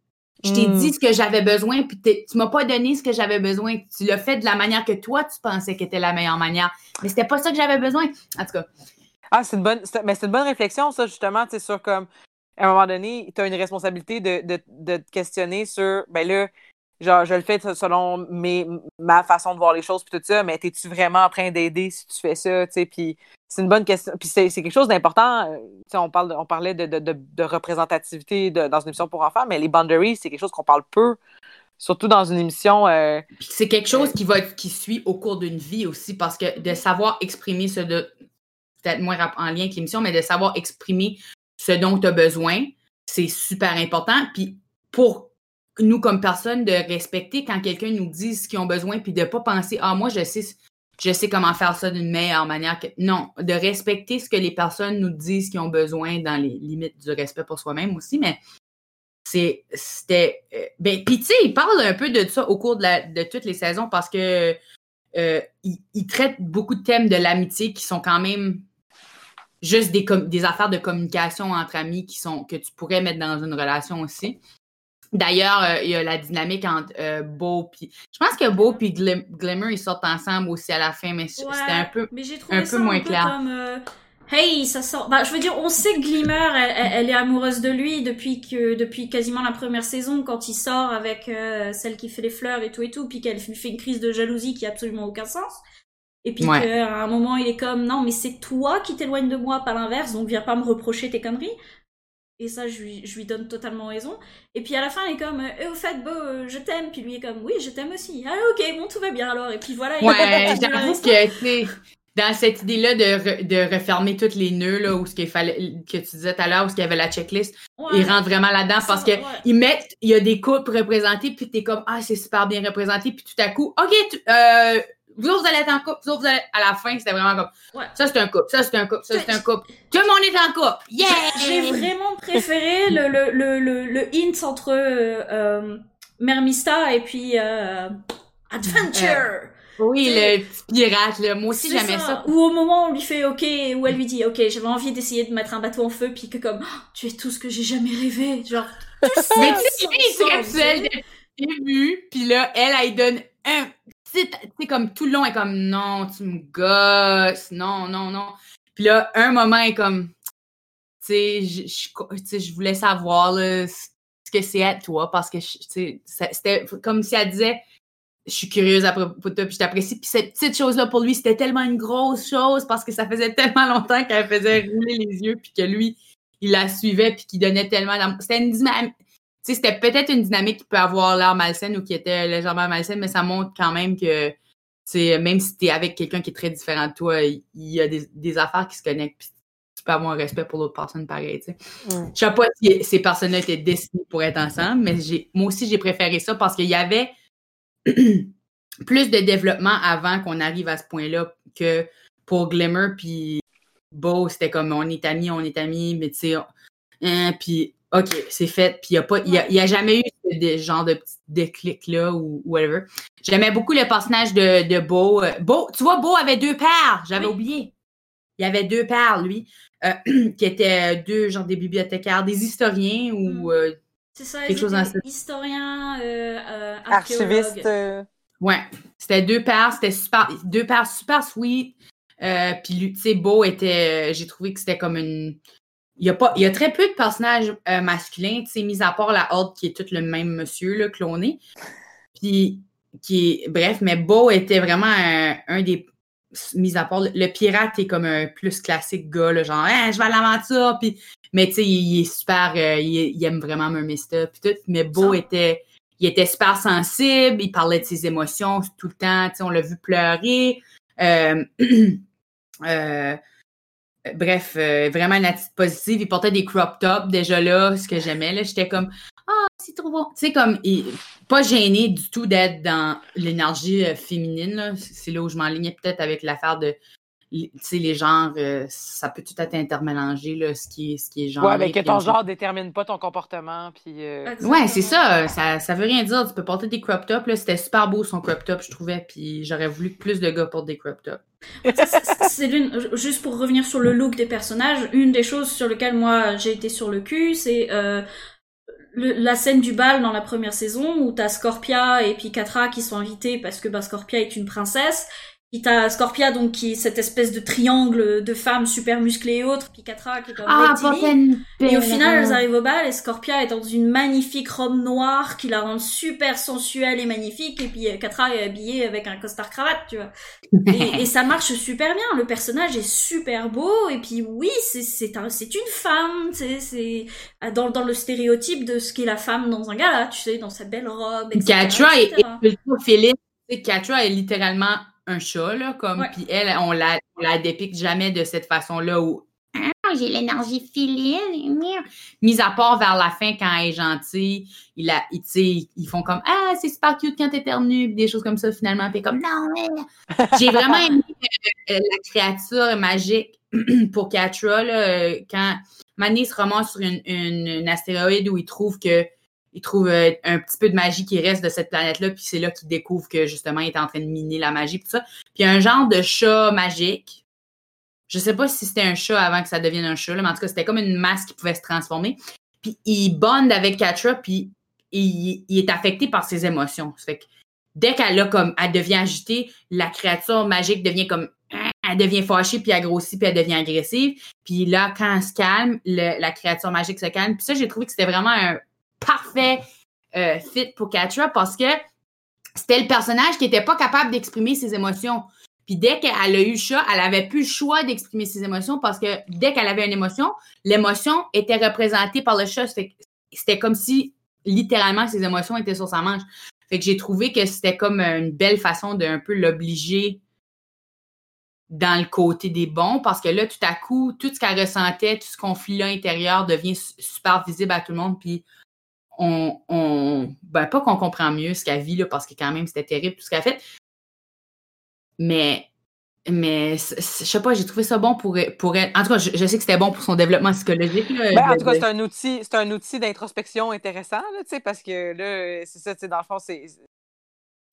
je t'ai Mm. dit ce que j'avais besoin, puis tu m'as pas donné ce que j'avais besoin. Tu l'as fait de la manière que toi, tu pensais qu'était la meilleure manière. Mais c'était pas ça que j'avais besoin. En tout cas, Ah, c'est une bonne, mais c'est une bonne réflexion, ça, justement, tu sais, sur comme, à un moment donné, tu as une responsabilité de, de, de te questionner sur, ben là, genre, je le fais selon mes, ma façon de voir les choses, puis tout ça, mais es-tu vraiment en train d'aider si tu fais ça, tu sais, puis c'est une bonne question, puis c'est quelque chose d'important, euh, tu sais, on, parle, on parlait de, de, de, représentativité dans une émission pour enfants, mais les boundaries, c'est quelque chose qu'on parle peu, surtout dans une émission, euh, Puis c'est quelque chose qui va qui suit au cours d'une vie aussi parce que de savoir exprimer ce de peut-être moins en lien avec l'émission, mais de savoir exprimer ce dont tu as besoin, c'est super important. Puis pour nous comme personnes de respecter quand quelqu'un nous dit ce qu'ils ont besoin, puis de pas penser ah moi je sais je sais comment faire ça d'une meilleure manière que non, de respecter ce que les personnes nous disent qu'ils ont besoin dans les limites du respect pour soi-même aussi, mais c'est, c'était. euh, ben, puis tu sais, il parle un peu de ça au cours de, toutes les saisons parce que euh, il traite beaucoup de thèmes de l'amitié qui sont quand même juste des, des affaires de communication entre amis qui sont que tu pourrais mettre dans une relation aussi. D'ailleurs, euh, il y a la dynamique entre euh, Beau puis. Je pense que Beau puis Glim- Glimmer, ils sortent ensemble aussi à la fin, mais Ouais, c'était un peu. Mais trouvé un peu ça moins un peu clair. comme euh, Hey, ça sort. Bah, je veux dire, on sait que Glimmer, elle, est amoureuse de lui depuis que depuis quasiment la première saison, quand il sort avec euh, celle qui fait les fleurs et tout et tout, puis qu'elle fait une crise de jalousie qui a absolument aucun sens. Et puis Ouais. qu'à un moment, il est comme non, mais c'est toi qui t'éloignes de moi, pas l'inverse, donc viens pas me reprocher tes conneries. Et ça, je lui, je lui donne totalement raison. Et puis à la fin, il est comme, Eh, au fait, Beau, euh, je t'aime. Puis lui est comme, oui, je t'aime aussi. Ah, ok, bon, tout va bien alors. Et puis voilà. il Ouais, j'avoue que, dans cette idée-là de, re- de refermer tous les nœuds, là, où ce qu'il fallait, que tu disais tout à l'heure, où ce qu'il y avait la checklist, Ouais. ils rentrent vraiment là-dedans parce que ouais. ils mettent, il y a des couples représentés, puis t'es comme, ah, c'est super bien représenté, puis tout à coup, OK, tu- euh, vous autres, vous allez être en couple, vous autres, vous allez, à la fin, c'était vraiment comme, Ouais. ça, c'est un couple, ça, c'est un couple, ça, c'est un couple. Tout le monde est en couple! Yeah! J'ai vraiment préféré le, le, le, le, le hint entre euh, euh, Mermista et puis euh, Adventure. Oui, C'est- le petit pirate, là. Moi aussi, C'est j'aimais ça. Ou au moment où on lui fait OK, où elle lui dit OK, j'avais envie d'essayer de mettre un bateau en feu, puis que comme Oh, tu es tout ce que j'ai jamais rêvé, genre. tout ça, Mais tu sais, sans- capsule depuis le début, puis là, elle, elle, donne un. Comme tout le long, elle est comme non, tu me gosses, non, non, non. Puis là, un moment, elle est comme, tu sais, je- je voulais savoir là, ce que c'est à toi, parce que, tu sais, c'était comme si elle disait, je suis curieuse à propos de toi, puis je t'apprécie. Puis cette petite chose-là, pour lui, c'était tellement une grosse chose, parce que ça faisait tellement longtemps qu'elle faisait rouler les yeux, puis que lui, il la suivait, puis qu'il donnait tellement d'amour. C'était une sais, c'était peut-être une dynamique qui peut avoir l'air malsaine ou qui était légèrement malsaine, mais ça montre quand même que, même si tu es avec quelqu'un qui est très différent de toi, il y a des, des affaires qui se connectent, puis tu peux avoir un respect pour l'autre personne pareil, tu sais. Je sais pas si ces personnes-là étaient destinées pour être ensemble, mais j'ai, moi aussi, j'ai préféré ça parce qu'il y avait plus de développement avant qu'on arrive à ce point-là que pour Glimmer, puis Beau, c'était comme on est amis, on est amis, mais tu sais, hein, puis OK, c'est fait. Puis il n'y a, pas- il y a, y a jamais eu ce genre de petit déclic-là ou whatever. J'aimais beaucoup le personnage de, de Beau. Euh, Beau. Tu vois, Beau avait deux pères. J'avais Oui. oublié. Il y avait deux pères, lui, euh, qui étaient deux, genre des bibliothécaires, des historiens ou. Mm. euh, C'est ça, Quelque chose étaient dans ce- historiens, euh, euh, Archiviste. archéologues. euh, ouais. C'était deux pères. C'était super. Deux pères super sweet. Euh, puis lui, tu sais, Beau était. euh, J'ai trouvé que c'était comme une. Il y, a pas, il y a très peu de personnages euh, masculins, tu sais, mis à part la Horde qui est tout le même monsieur, là, cloné. Puis, qui est, bref, mais Beau était vraiment un, un des, mis à part, le, le pirate est comme un plus classique gars, là, genre, Hein, je vais à l'aventure, puis, mais tu sais, il, il est super, euh, il, il aime vraiment Mermista, puis tout, mais Beau était, il était super sensible, il parlait de ses émotions tout le temps, tu sais, on l'a vu pleurer, euh, euh, bref, euh, vraiment une attitude positive. Il portait des crop tops déjà là, ce que j'aimais. J'étais comme Ah, c'est trop bon. Tu sais, comme pas gêné du tout d'être dans l'énergie euh, féminine. C'est là où je m'enlignais peut-être avec l'affaire de les genres, euh, ça peut tout être intermélangé, là, ce qui est, ce qui est genre. Ouais, mais que ton genre détermine pas ton comportement. Puis, euh, Ouais, c'est ça, ça. Ça veut rien dire. Tu peux porter des crop tops. là. C'était super beau son crop top, je trouvais. Puis j'aurais voulu que plus de gars portent des crop tops. C'est l'une, juste pour revenir sur le look des personnages, une des choses sur lesquelles moi j'ai été sur le cul, c'est euh, le- la scène du bal dans la première saison où t'as Scorpia et puis Catra qui sont invités parce que bah, Scorpia est une princesse. Puis t'as Scorpia donc qui est cette espèce de triangle de femmes super musclées et autres, puis Catra qui est comme Ah, Et au final, elles arrivent au bal et Scorpia est dans une magnifique robe noire qui la rend super sensuelle et magnifique. Et puis euh, Catra est habillée avec un costard cravate, tu vois. Et, et ça marche super bien. Le personnage est super beau. Et puis oui, c'est c'est un c'est une femme. C'est c'est dans dans le stéréotype de ce qu'est la femme dans un gala, tu sais, dans sa belle robe. etc., Catra est. Tu sais, Catra est littéralement un chat, là, comme, puis elle, on la, on la dépicte jamais de cette façon-là où ah, j'ai l'énergie miaou. mis à part vers la fin quand elle est gentille, il a, il, ils font comme ah c'est super cute quand t'éternues, puis des choses comme ça finalement, puis comme non, mais- j'ai vraiment aimé euh, euh, la créature magique pour Catra là, euh, quand Manny se ramasse sur une, une, une astéroïde où il trouve que il trouve euh, un petit peu de magie qui reste de cette planète-là, puis c'est là qu'il découvre que justement il est en train de miner la magie, tout ça. Puis un genre de chat magique. Je sais pas si c'était un chat avant que ça devienne un chat, là, mais en tout cas, c'était comme une masse qui pouvait se transformer. Puis il bonde avec Katra, puis il, est affecté par ses émotions. Ça fait que dès qu'elle a comme elle devient agitée, la créature magique devient comme elle devient fâchée, puis elle grossit, puis elle devient agressive. Puis là, quand elle se calme, la créature magique se calme. Puis ça, j'ai trouvé que c'était vraiment un parfait euh, fit pour Katra parce que c'était le personnage qui n'était pas capable d'exprimer ses émotions. Puis dès qu'elle a eu chat, elle avait plus le choix d'exprimer ses émotions parce que dès qu'elle avait une émotion, l'émotion était représentée par le chat. C'était comme si littéralement ses émotions étaient sur sa manche. Fait que j'ai trouvé que c'était comme une belle façon de un peu l'obliger dans le côté des bons parce que là, tout à coup, tout ce qu'elle ressentait, tout ce conflit-là intérieur devient su- super visible à tout le monde. Puis on, on ben pas qu'on comprend mieux ce qu'elle vit là, parce que quand même c'était terrible tout ce qu'elle a fait. Mais mais je sais pas, j'ai trouvé ça bon pour, elle- pour elle. En tout cas, je, je sais que c'était bon pour son développement psychologique. là, Ben, en tout cas, c'est un outil, c'est un outil d'introspection intéressant, là, tu sais, parce que là, c'est ça, tu sais, dans le fond, c'est.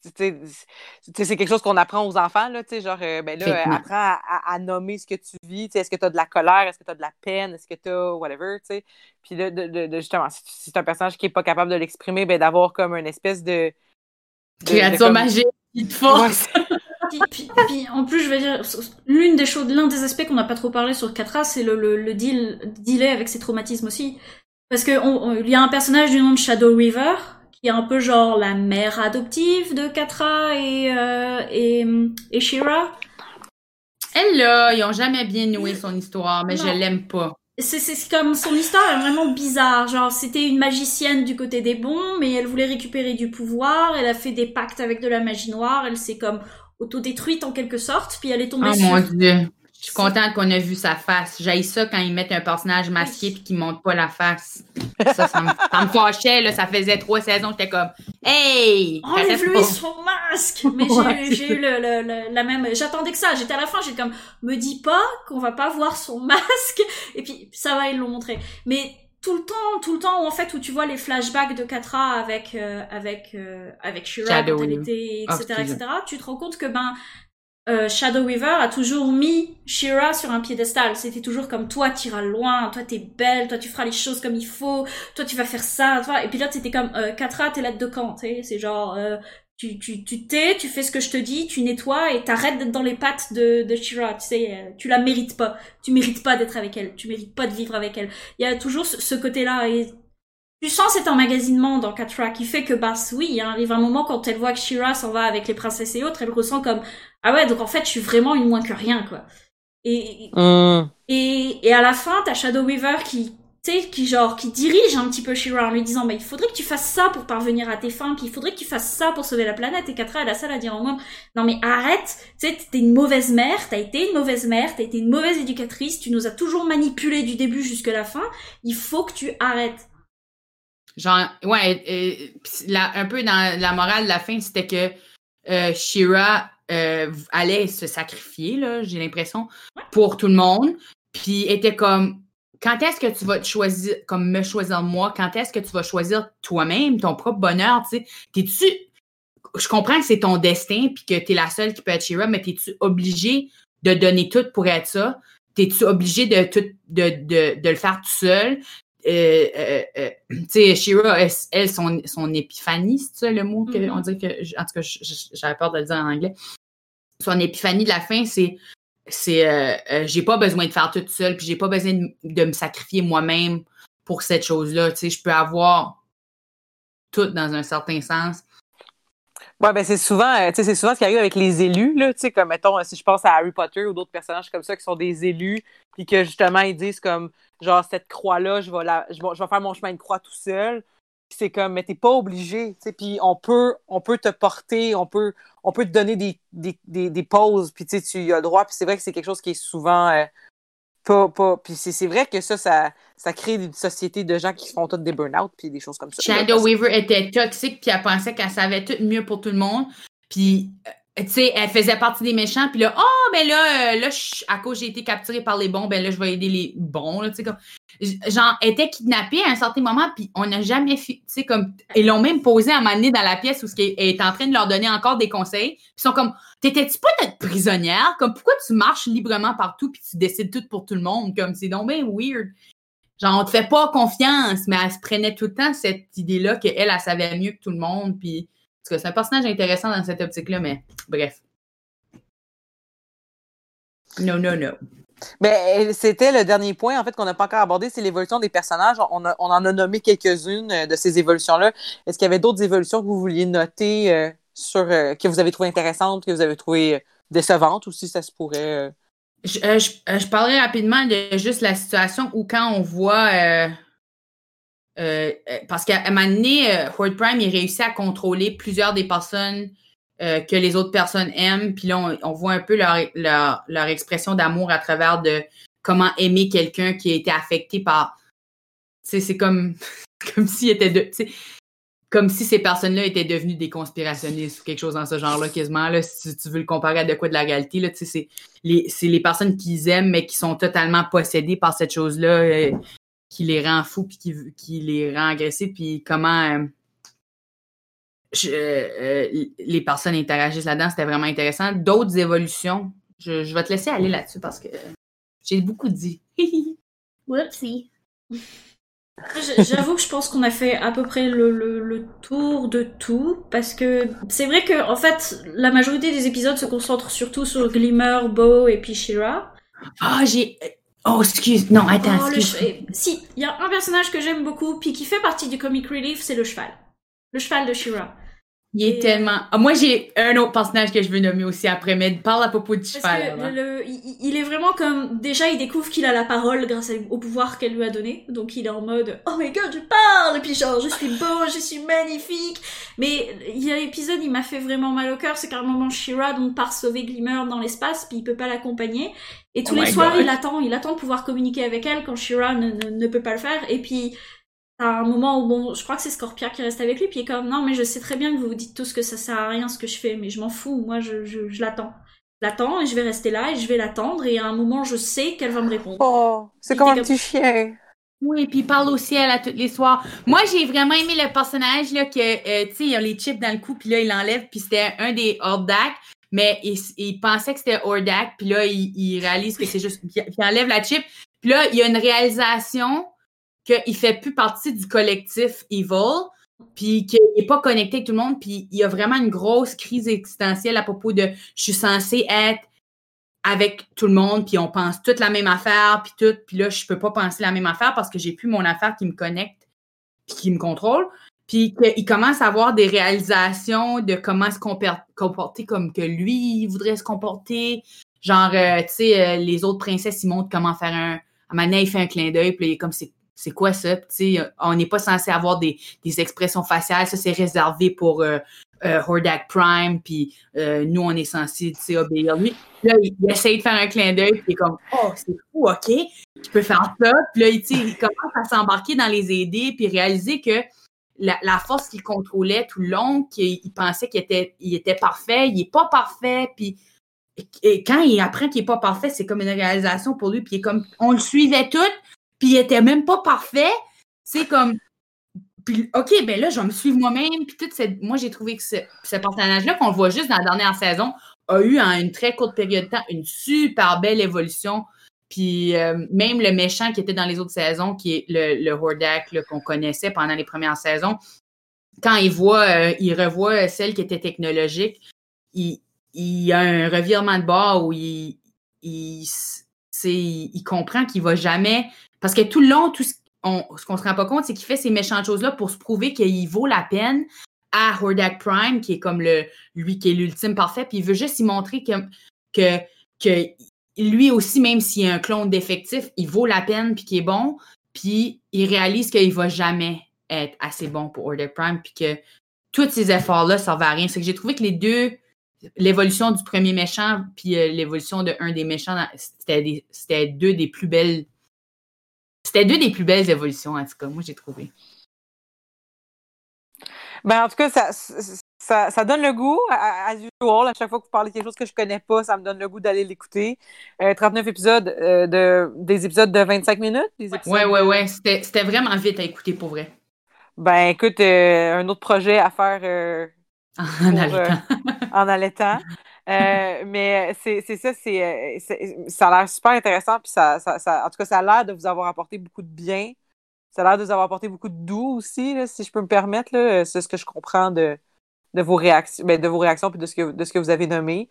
C'est- quelque chose qu'on apprend aux enfants, là, tu sais, genre, euh, ben là, euh, Effectivement. apprends à, à- à nommer ce que tu vis, tu sais, est-ce que tu as de la colère, est-ce que tu as de la peine, est-ce que tu as whatever, tu sais. Puis là, de, de- de- justement, si, c'est un personnage qui est pas capable de l'exprimer, ben d'avoir comme une espèce de. de- de créature comme- magique qui te force. Ouais, Puis, puis- puis, en plus, je vais dire, l'une des choses, l'un des aspects qu'on n'a pas trop parlé sur Katra, c'est le, le, le deal, dealer avec ses traumatismes aussi. Parce que on- on- il y a un personnage du nom de Shadow River, qui est un peu genre la mère adoptive de Katra et, euh, et, et Shira. Elle, là, ils ont jamais bien noué son histoire, mais je Non. l'aime pas. C'est comme son histoire est vraiment bizarre. Genre, c'était une magicienne du côté des bons, mais elle voulait récupérer du pouvoir. Elle a fait des pactes avec de la magie noire. Elle s'est comme autodétruite en quelque sorte. Puis elle est tombée Oh sur. mon dieu. Je suis contente qu'on a vu sa face. J'aille ça quand ils mettent un personnage masqué puis qu'ils montrent pas la face. Ça, ça me, ça me fâchait, là. Ça faisait trois saisons. J'étais comme, hey! Enlève-lui son masque Mais Ouais, j'ai, eu le, le- le- la même... J'attendais que ça. J'étais à la fin, j'étais comme, me dis pas qu'on va pas voir son masque. Et puis, ça va, ils l'ont montré. Mais tout le temps, tout le temps, en fait, où tu vois les flashbacks de Katra avec, euh, avec, euh, avec Shira, Shadow etc., etc., tu te rends compte que, ben, euh, Shadow Weaver a toujours mis Shira sur un piédestal. C'était toujours comme toi, tu iras loin, toi t'es belle, toi tu feras les choses comme il faut, toi tu vas faire ça, toi. Et puis là c'était comme euh, Katra, t'es là de camp, tu. C'est genre euh, tu tu tu t'es, tu fais ce que je te dis, tu nettoies et t'arrêtes d'être dans les pattes de de Shira. Tu sais, euh, tu la mérites pas, tu mérites pas d'être avec elle, tu mérites pas de vivre avec elle. Il y a toujours ce, ce côté-là et tu sens cet emmagasinement dans Katra qui fait que bah oui, il arrive un moment quand elle voit que Shira s'en va avec les princesses et autres, elle ressent comme ah ouais donc en fait je suis vraiment une moins que rien quoi. Et Hum. et, et à la fin, t'as Shadow Weaver qui, qui genre, qui dirige un petit peu Shira en lui disant, bah, il faudrait que tu fasses ça pour parvenir à tes fins, puis il faudrait que tu fasses ça pour sauver la planète. Et Katra, elle a ça à dire en mode, non mais arrête, tu sais, t'es une mauvaise mère, t'as été une mauvaise mère, t'as été une mauvaise éducatrice, tu nous as toujours manipulés du début jusqu'à la fin, il faut que tu arrêtes. Genre, ouais, la- un peu dans la morale de la fin, c'était que euh, Shira euh, allait se sacrifier, là, j'ai l'impression, pour tout le monde. Puis était comme, quand est-ce que tu vas te choisir, comme me choisir moi, quand est-ce que tu vas choisir toi-même, ton propre bonheur, tu sais? T'es-tu. Je comprends que c'est ton destin, puis que t'es la seule qui peut être Shira, mais t'es-tu obligé de donner tout pour être ça? T'es-tu obligé de, tout, de, de, de le faire tout seul? Euh, euh, euh, tu sais, Shira, elle, elle, son, son épiphanie, c'est ça le mot que, Mhm. on dirait que, en tout cas, j'avais peur de le dire en anglais. Son épiphanie de la fin, c'est, c'est, euh, euh, j'ai pas besoin de faire tout seul, puis j'ai pas besoin de, de me sacrifier moi-même pour cette chose-là. Tu sais, je peux avoir tout dans un certain sens. Ouais, ben c'est souvent, euh, c'est souvent ce qui arrive avec les élus, là, tu sais, comme, mettons, si je pense à Harry Potter ou d'autres personnages comme ça qui sont des élus, puis que, justement, ils disent comme, genre, cette croix-là, je vais la, je vais, faire mon chemin de croix tout seul. C'est comme, mais t'es pas obligé, tu sais, puis on peut, on peut te porter, on peut, on peut te donner des, des, des, des pauses, puis tu tu as le droit, puis c'est vrai que c'est quelque chose qui est souvent euh, pas, pas, puis c'est vrai que ça, ça, ça crée une société de gens qui font toutes des burn-out, puis des choses comme ça. Shadow Weaver était toxique, puis elle pensait qu'elle savait tout mieux pour tout le monde. Puis tu sais, elle faisait partie des méchants, puis là, oh, ben là, euh, là, à cause j'ai été capturée par les bons, ben là, je vais aider les bons, tu sais, comme, genre, elle était kidnappée à un certain moment, puis on n'a jamais fait, tu sais, comme, ils l'ont même posé à donné dans la pièce où elle est en train de leur donner encore des conseils, puis ils sont comme, t'étais-tu pas notre prisonnière? Comme, pourquoi tu marches librement partout, puis tu décides tout pour tout le monde? Comme, c'est donc bien weird. Genre, on te fait pas confiance, mais elle se prenait tout le temps cette idée-là qu'elle, elle savait mieux que tout le monde, puis c'est un personnage intéressant dans cette optique-là, mais bref. Non, non, non. Ben, c'était le dernier point, en fait, qu'on n'a pas encore abordé, c'est l'évolution des personnages. On, en a nommé quelques-unes euh, de ces évolutions-là. Est-ce qu'il y avait d'autres évolutions que vous vouliez noter euh, sur euh, que vous avez trouvé intéressantes, que vous avez trouvé décevantes, ou si ça se pourrait. Je, je, parlerai rapidement de juste la situation où quand on voit euh, euh, parce qu'à un moment donné, euh, Horde Prime, il réussit à contrôler plusieurs des personnes que les autres personnes aiment. Puis là, on, voit un peu leur, leur, expression d'amour à travers de comment aimer quelqu'un qui a été affecté par. C'est comme, comme s'il était de. Comme si ces personnes-là étaient devenues des conspirationnistes ou quelque chose dans ce genre-là, quasiment. Là, si tu veux le comparer à de quoi de la réalité, c'est les, les personnes qu'ils aiment, mais qui sont totalement possédées par cette chose-là qui les rend fous puis qui, qui les rend agressifs puis comment euh, euh, les personnes interagissent là-dedans, c'était vraiment intéressant. D'autres évolutions, je, je, vais te laisser aller là-dessus parce que j'ai beaucoup dit. Whoopsie. J'avoue que je pense qu'on a fait à peu près le, le, tour de tout parce que c'est vrai que en fait la majorité des épisodes se concentrent surtout sur Glimmer, Bo et puis Shira. Ah, j'ai Oh, excuse. Non, attends, oh, Si, il y a un personnage que j'aime beaucoup, puis qui fait partie du comic relief, c'est le cheval. Le cheval de Shira. Il est tellement. Ah, moi, j'ai un autre personnage que je veux nommer aussi après, mais parle à propos du cheval. il, est vraiment comme. Déjà, il découvre qu'il a la parole grâce au pouvoir qu'elle lui a donné. Donc, il est en mode Oh my god, je parle Et puis, genre, je suis beau, je suis magnifique Mais il y a l'épisode, il m'a fait vraiment mal au cœur. C'est qu'à un moment, Shira donc, part sauver Glimmer dans l'espace, puis il peut pas l'accompagner. Et tous oh les soirs, il attend, il attend de pouvoir communiquer avec elle quand Shira ne, ne peut pas le faire. Et puis à un moment où, bon, je crois que c'est Scorpia qui reste avec lui, puis il est comme, non, mais je sais très bien que vous vous dites tous que ça sert à rien ce que je fais, mais je m'en fous, moi, je, je, je l'attends. Je l'attends et je vais rester là et je vais l'attendre et à un moment, je sais qu'elle va me répondre. Oh, c'est comme un petit chien. Oui, puis il parle au ciel à toutes les soirs. Moi, j'ai vraiment aimé le personnage, là, que, euh, tu sais, il a les chips dans le cou, puis là, il l'enlève, puis c'était un des Hordak, mais il, il, pensait que c'était Hordak, puis là, il, il réalise que c'est juste, puis il enlève la chip, puis là, il y a une réalisation qu'il fait plus partie du collectif Evil, puis qu'il n'est pas connecté avec tout le monde, puis il y a vraiment une grosse crise existentielle à propos de je suis censé être avec tout le monde, puis on pense toute la même affaire, puis tout, puis là, je peux pas penser la même affaire parce que j'ai plus mon affaire qui me connecte, puis qui me contrôle. Puis qu'il commence à avoir des réalisations de comment se comporter comme que lui, il voudrait se comporter. Genre, euh, tu sais, euh, les autres princesses, ils montrent comment faire un... À un il fait un clin d'œil, puis comme c'est c'est quoi ça? on n'est pas censé avoir des, expressions faciales. Ça, c'est réservé pour euh, euh, Hordak Prime. Puis euh, nous, on est censé obéir lui. Là, il, essaie de faire un clin d'œil. Puis il est comme, oh, c'est fou, OK. Tu peux faire ça. Puis là, il, commence à s'embarquer dans les aider. Puis réaliser que la, force qu'il contrôlait tout le long, qu'il pensait qu'il était, il était parfait, il n'est pas parfait. Puis et quand il apprend qu'il n'est pas parfait, c'est comme une réalisation pour lui. Puis il est comme, on le suivait tout, puis il était même pas parfait. C'est comme. Puis, OK, ben là, je vais me suivre moi-même. Puis tout cette... moi, j'ai trouvé que ce, ce personnage-là, qu'on voit juste dans la dernière saison, a eu en une très courte période de temps une super belle évolution. Puis euh, même le méchant qui était dans les autres saisons, qui est le, le Hordak qu'on connaissait pendant les premières saisons, quand il voit, euh, il revoit celle qui était technologique, il, il a un revirement de bord où il, il, il comprend qu'il va jamais parce que tout le long, tout ce, qu'on ne se rend pas compte, c'est qu'il fait ces méchantes choses-là pour se prouver qu'il vaut la peine à Hordak Prime, qui est comme le lui qui est l'ultime parfait, puis il veut juste y montrer que, que, que lui aussi, même s'il est un clone défectif, il vaut la peine, puis qu'il est bon, puis il réalise qu'il va jamais être assez bon pour Hordak Prime, puis que tous ces efforts-là servent à rien. C'est que j'ai trouvé que les deux, l'évolution du premier méchant, puis euh, l'évolution de des méchants, c'était deux des plus belles c'était deux des plus belles évolutions, en tout cas, moi, j'ai trouvé. Ben, en tout cas, ça, ça, ça donne le goût, à- as usual. À chaque fois que vous parlez de quelque chose que je connais pas, ça me donne le goût d'aller l'écouter. Euh, 39 épisodes, euh, de, des épisodes de 25 minutes. Des épisodes Ouais, ouais. C'était vraiment vite à écouter pour vrai. Ben, écoute, euh, un autre projet à faire euh, En Pour, allaitant. en allaitant. Euh, mais c'est ça, c'est euh, c'est- ça a l'air super intéressant. Puis ça, ça, ça- en tout cas, ça a l'air de vous avoir apporté beaucoup de bien. Ça a l'air de vous avoir apporté beaucoup de doux aussi, là, si je peux me permettre. là. C'est ce que je comprends de, de vos réactions, ben, de vos réactions puis de ce que de ce que vous avez nommé.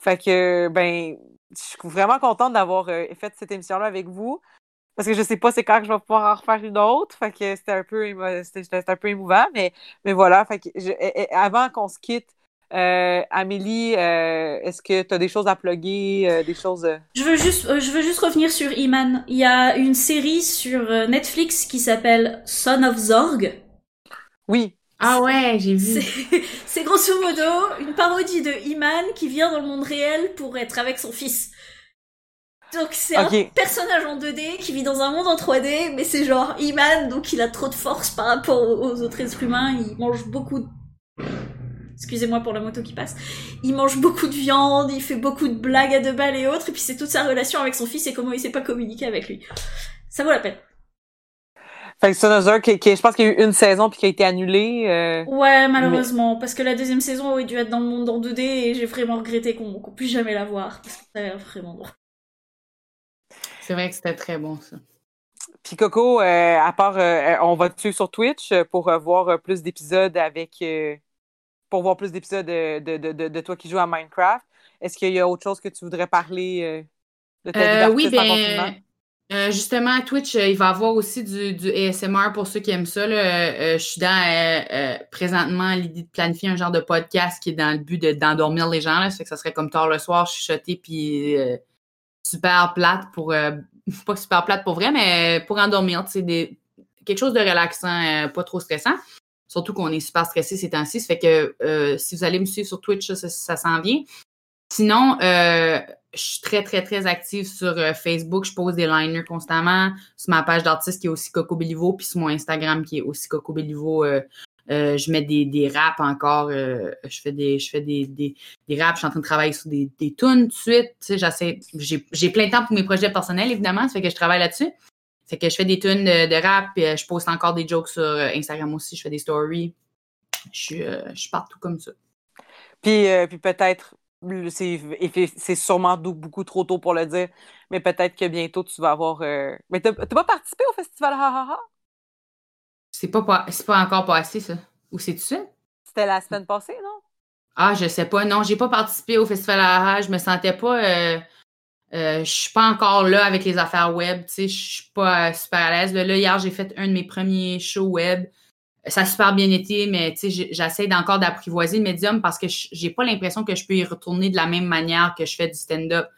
Fait que ben, je suis vraiment contente d'avoir euh, fait cette émission-là avec vous. Parce que je sais pas c'est quand que je vais pouvoir en refaire une autre. Fait que c'était un peu c'était un peu émouvant, mais, mais voilà. Fait que je- eh, eh, avant qu'on se quitte, euh, Amélie, euh, est-ce que tu as des choses à plugger, euh, des choses. euh, Je veux juste, euh, je veux juste revenir sur Iman. Il y a une série sur euh, Netflix qui s'appelle Son of Zorg. Oui, Ah ouais, j'ai vu. C'est c'est grosso modo une parodie de Iman qui vient dans le monde réel pour être avec son fils. Donc c'est un personnage en 2D qui vit dans un monde en 3D, mais c'est genre Iman, donc il a trop de force par rapport aux aux autres êtres humains. Il mange beaucoup de... Excusez-moi pour la moto qui passe. Il mange beaucoup de viande, il fait beaucoup de blagues à deux balles et autres, et puis c'est toute sa relation avec son fils et comment il sait pas communiquer avec lui. Ça vaut la peine. Fait que Son qui, qui- je pense qu'il y a eu une saison puis qui a été annulée. euh, Ouais, malheureusement, parce que la deuxième saison aurait dû être dans le monde en 2D et j'ai vraiment regretté qu'on qu'on puisse jamais la voir, parce que ça a l'air vraiment drôle. C'est vrai que c'était très bon, ça. Puis Coco, euh, à part, euh, on va te suivre sur Twitch pour euh, voir euh, plus d'épisodes avec. Pour voir plus d'épisodes de, de, de, de- toi qui joues à Minecraft. Est-ce qu'il y a autre chose que tu voudrais parler euh, de ta vie Euh, oui, en confinement? ben, euh, justement, à Twitch, euh, il va y avoir aussi du, du ASMR pour ceux qui aiment ça. là. Euh, je suis dans présentement l'idée de planifier un genre de podcast qui est dans le but de- d'endormir les gens. Là. Ça fait que ça serait comme tard le soir, chuchoter, puis super plate pour. pas super plate pour vrai, mais pour endormir. Des, quelque chose de relaxant, pas trop stressant. Surtout qu'on est super stressé ces temps-ci. Ça fait que euh, si vous allez me suivre sur Twitch, ça, ça, s'en vient. Sinon, euh, je suis très, très, très active sur euh, Facebook. Je pose des liners constamment. Sur ma page d'artiste qui est aussi Coco Bellivo, puis sur mon Instagram qui est aussi Coco Bellivo. euh, euh, je mets des, des raps encore. je fais des, je fais des, des, des raps. Je suis en train de travailler sur des, des tunes tout de suite. J'ai plein de temps pour mes projets personnels, évidemment. Ça fait que je travaille là-dessus. Fait que je fais des tunes de, rap. Puis, euh, je poste encore des jokes sur euh, Instagram aussi. Je fais des stories. Je suis, euh, je suis partout comme ça. Puis, euh, puis peut-être, c'est sûrement beaucoup trop tôt pour le dire, mais peut-être que bientôt tu vas avoir. euh, Mais t'as pas participé au festival Ha Ha Ha? C'est pas, pas- encore passé, ça. Ou c'est-tu ça? C'était la semaine passée, non? Ah, je sais pas. Non, j'ai pas participé au festival à la Je me sentais pas. Euh, je suis pas encore là avec les affaires web. Tu sais, je suis pas super à l'aise. Là, hier, j'ai fait un de mes premiers shows web. Ça a super bien été, mais tu sais, j'essaie d'encore d'apprivoiser le médium parce que j'ai pas l'impression que je peux y retourner de la même manière que je fais du stand-up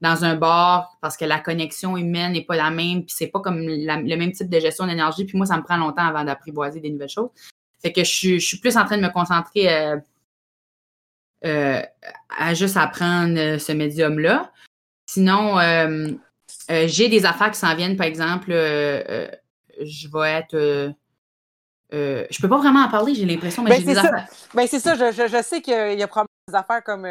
dans un bar parce que la connexion humaine n'est pas la même, puis c'est pas comme le même type de gestion d'énergie. Puis moi, ça me prend longtemps avant d'apprivoiser des nouvelles choses. Fait que je suis, plus en train de me concentrer euh, euh, à juste apprendre ce médium-là. Sinon, euh, euh, j'ai des affaires qui s'en viennent, par exemple, euh, je vais être. je peux pas vraiment en parler, j'ai l'impression, mais Ben, j'ai des c'est ça. affaires. Ben, c'est ça, je, je, je sais qu'il y a probablement des affaires comme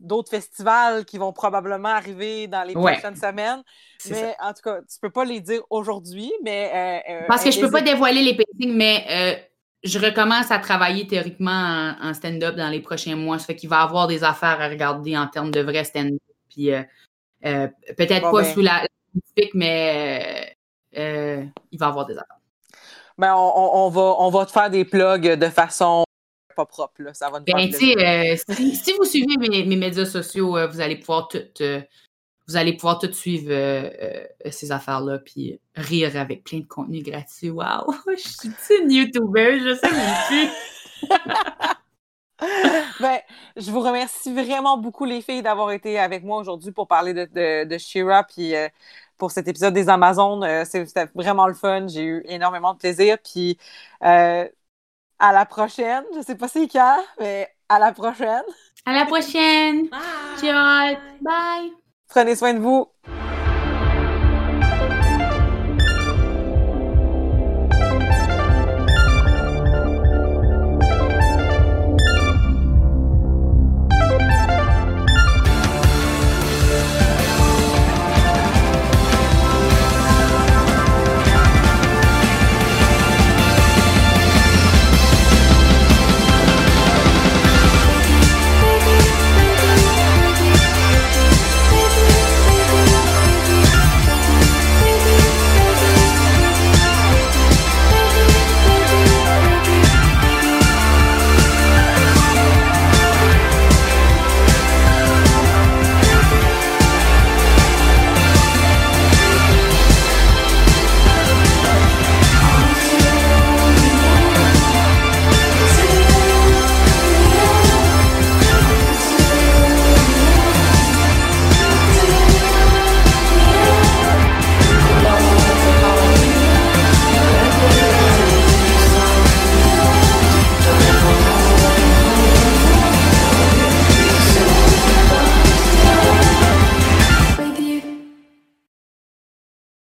d'autres festivals qui vont probablement arriver dans les Ouais. prochaines semaines. Ça. Mais en tout cas, tu peux pas les dire aujourd'hui, mais. Parce que je peux pas dévoiler les pacings, mais je recommence à travailler théoriquement en, en stand-up dans les prochains mois. Ça fait qu'il va y avoir des affaires à regarder en termes de vrai stand-up. Puis euh, euh, peut-être Bon, pas ben. sous la, la typique, mais euh, euh, il va y avoir des affaires. Ben, on, va, on va te faire des plugs de façon pas propre. Là. Ça va nous Ben, euh, si, si vous suivez mes, mes médias sociaux, vous allez pouvoir tout, vous allez pouvoir tout suivre ces affaires-là, puis rire avec plein de contenu gratuit. Wow! Je suis une YouTuber, je sais même plus. Ben, je vous remercie vraiment beaucoup, les filles, d'avoir été avec moi aujourd'hui pour parler de, de, de Shira puis euh, pour cet épisode des Amazones. Euh, C'était vraiment le fun. J'ai eu énormément de plaisir. Puis euh, à la prochaine. Je sais pas c'est quand, mais à la prochaine. À la prochaine! Bye! Ciao! Bye! Prenez soin de vous.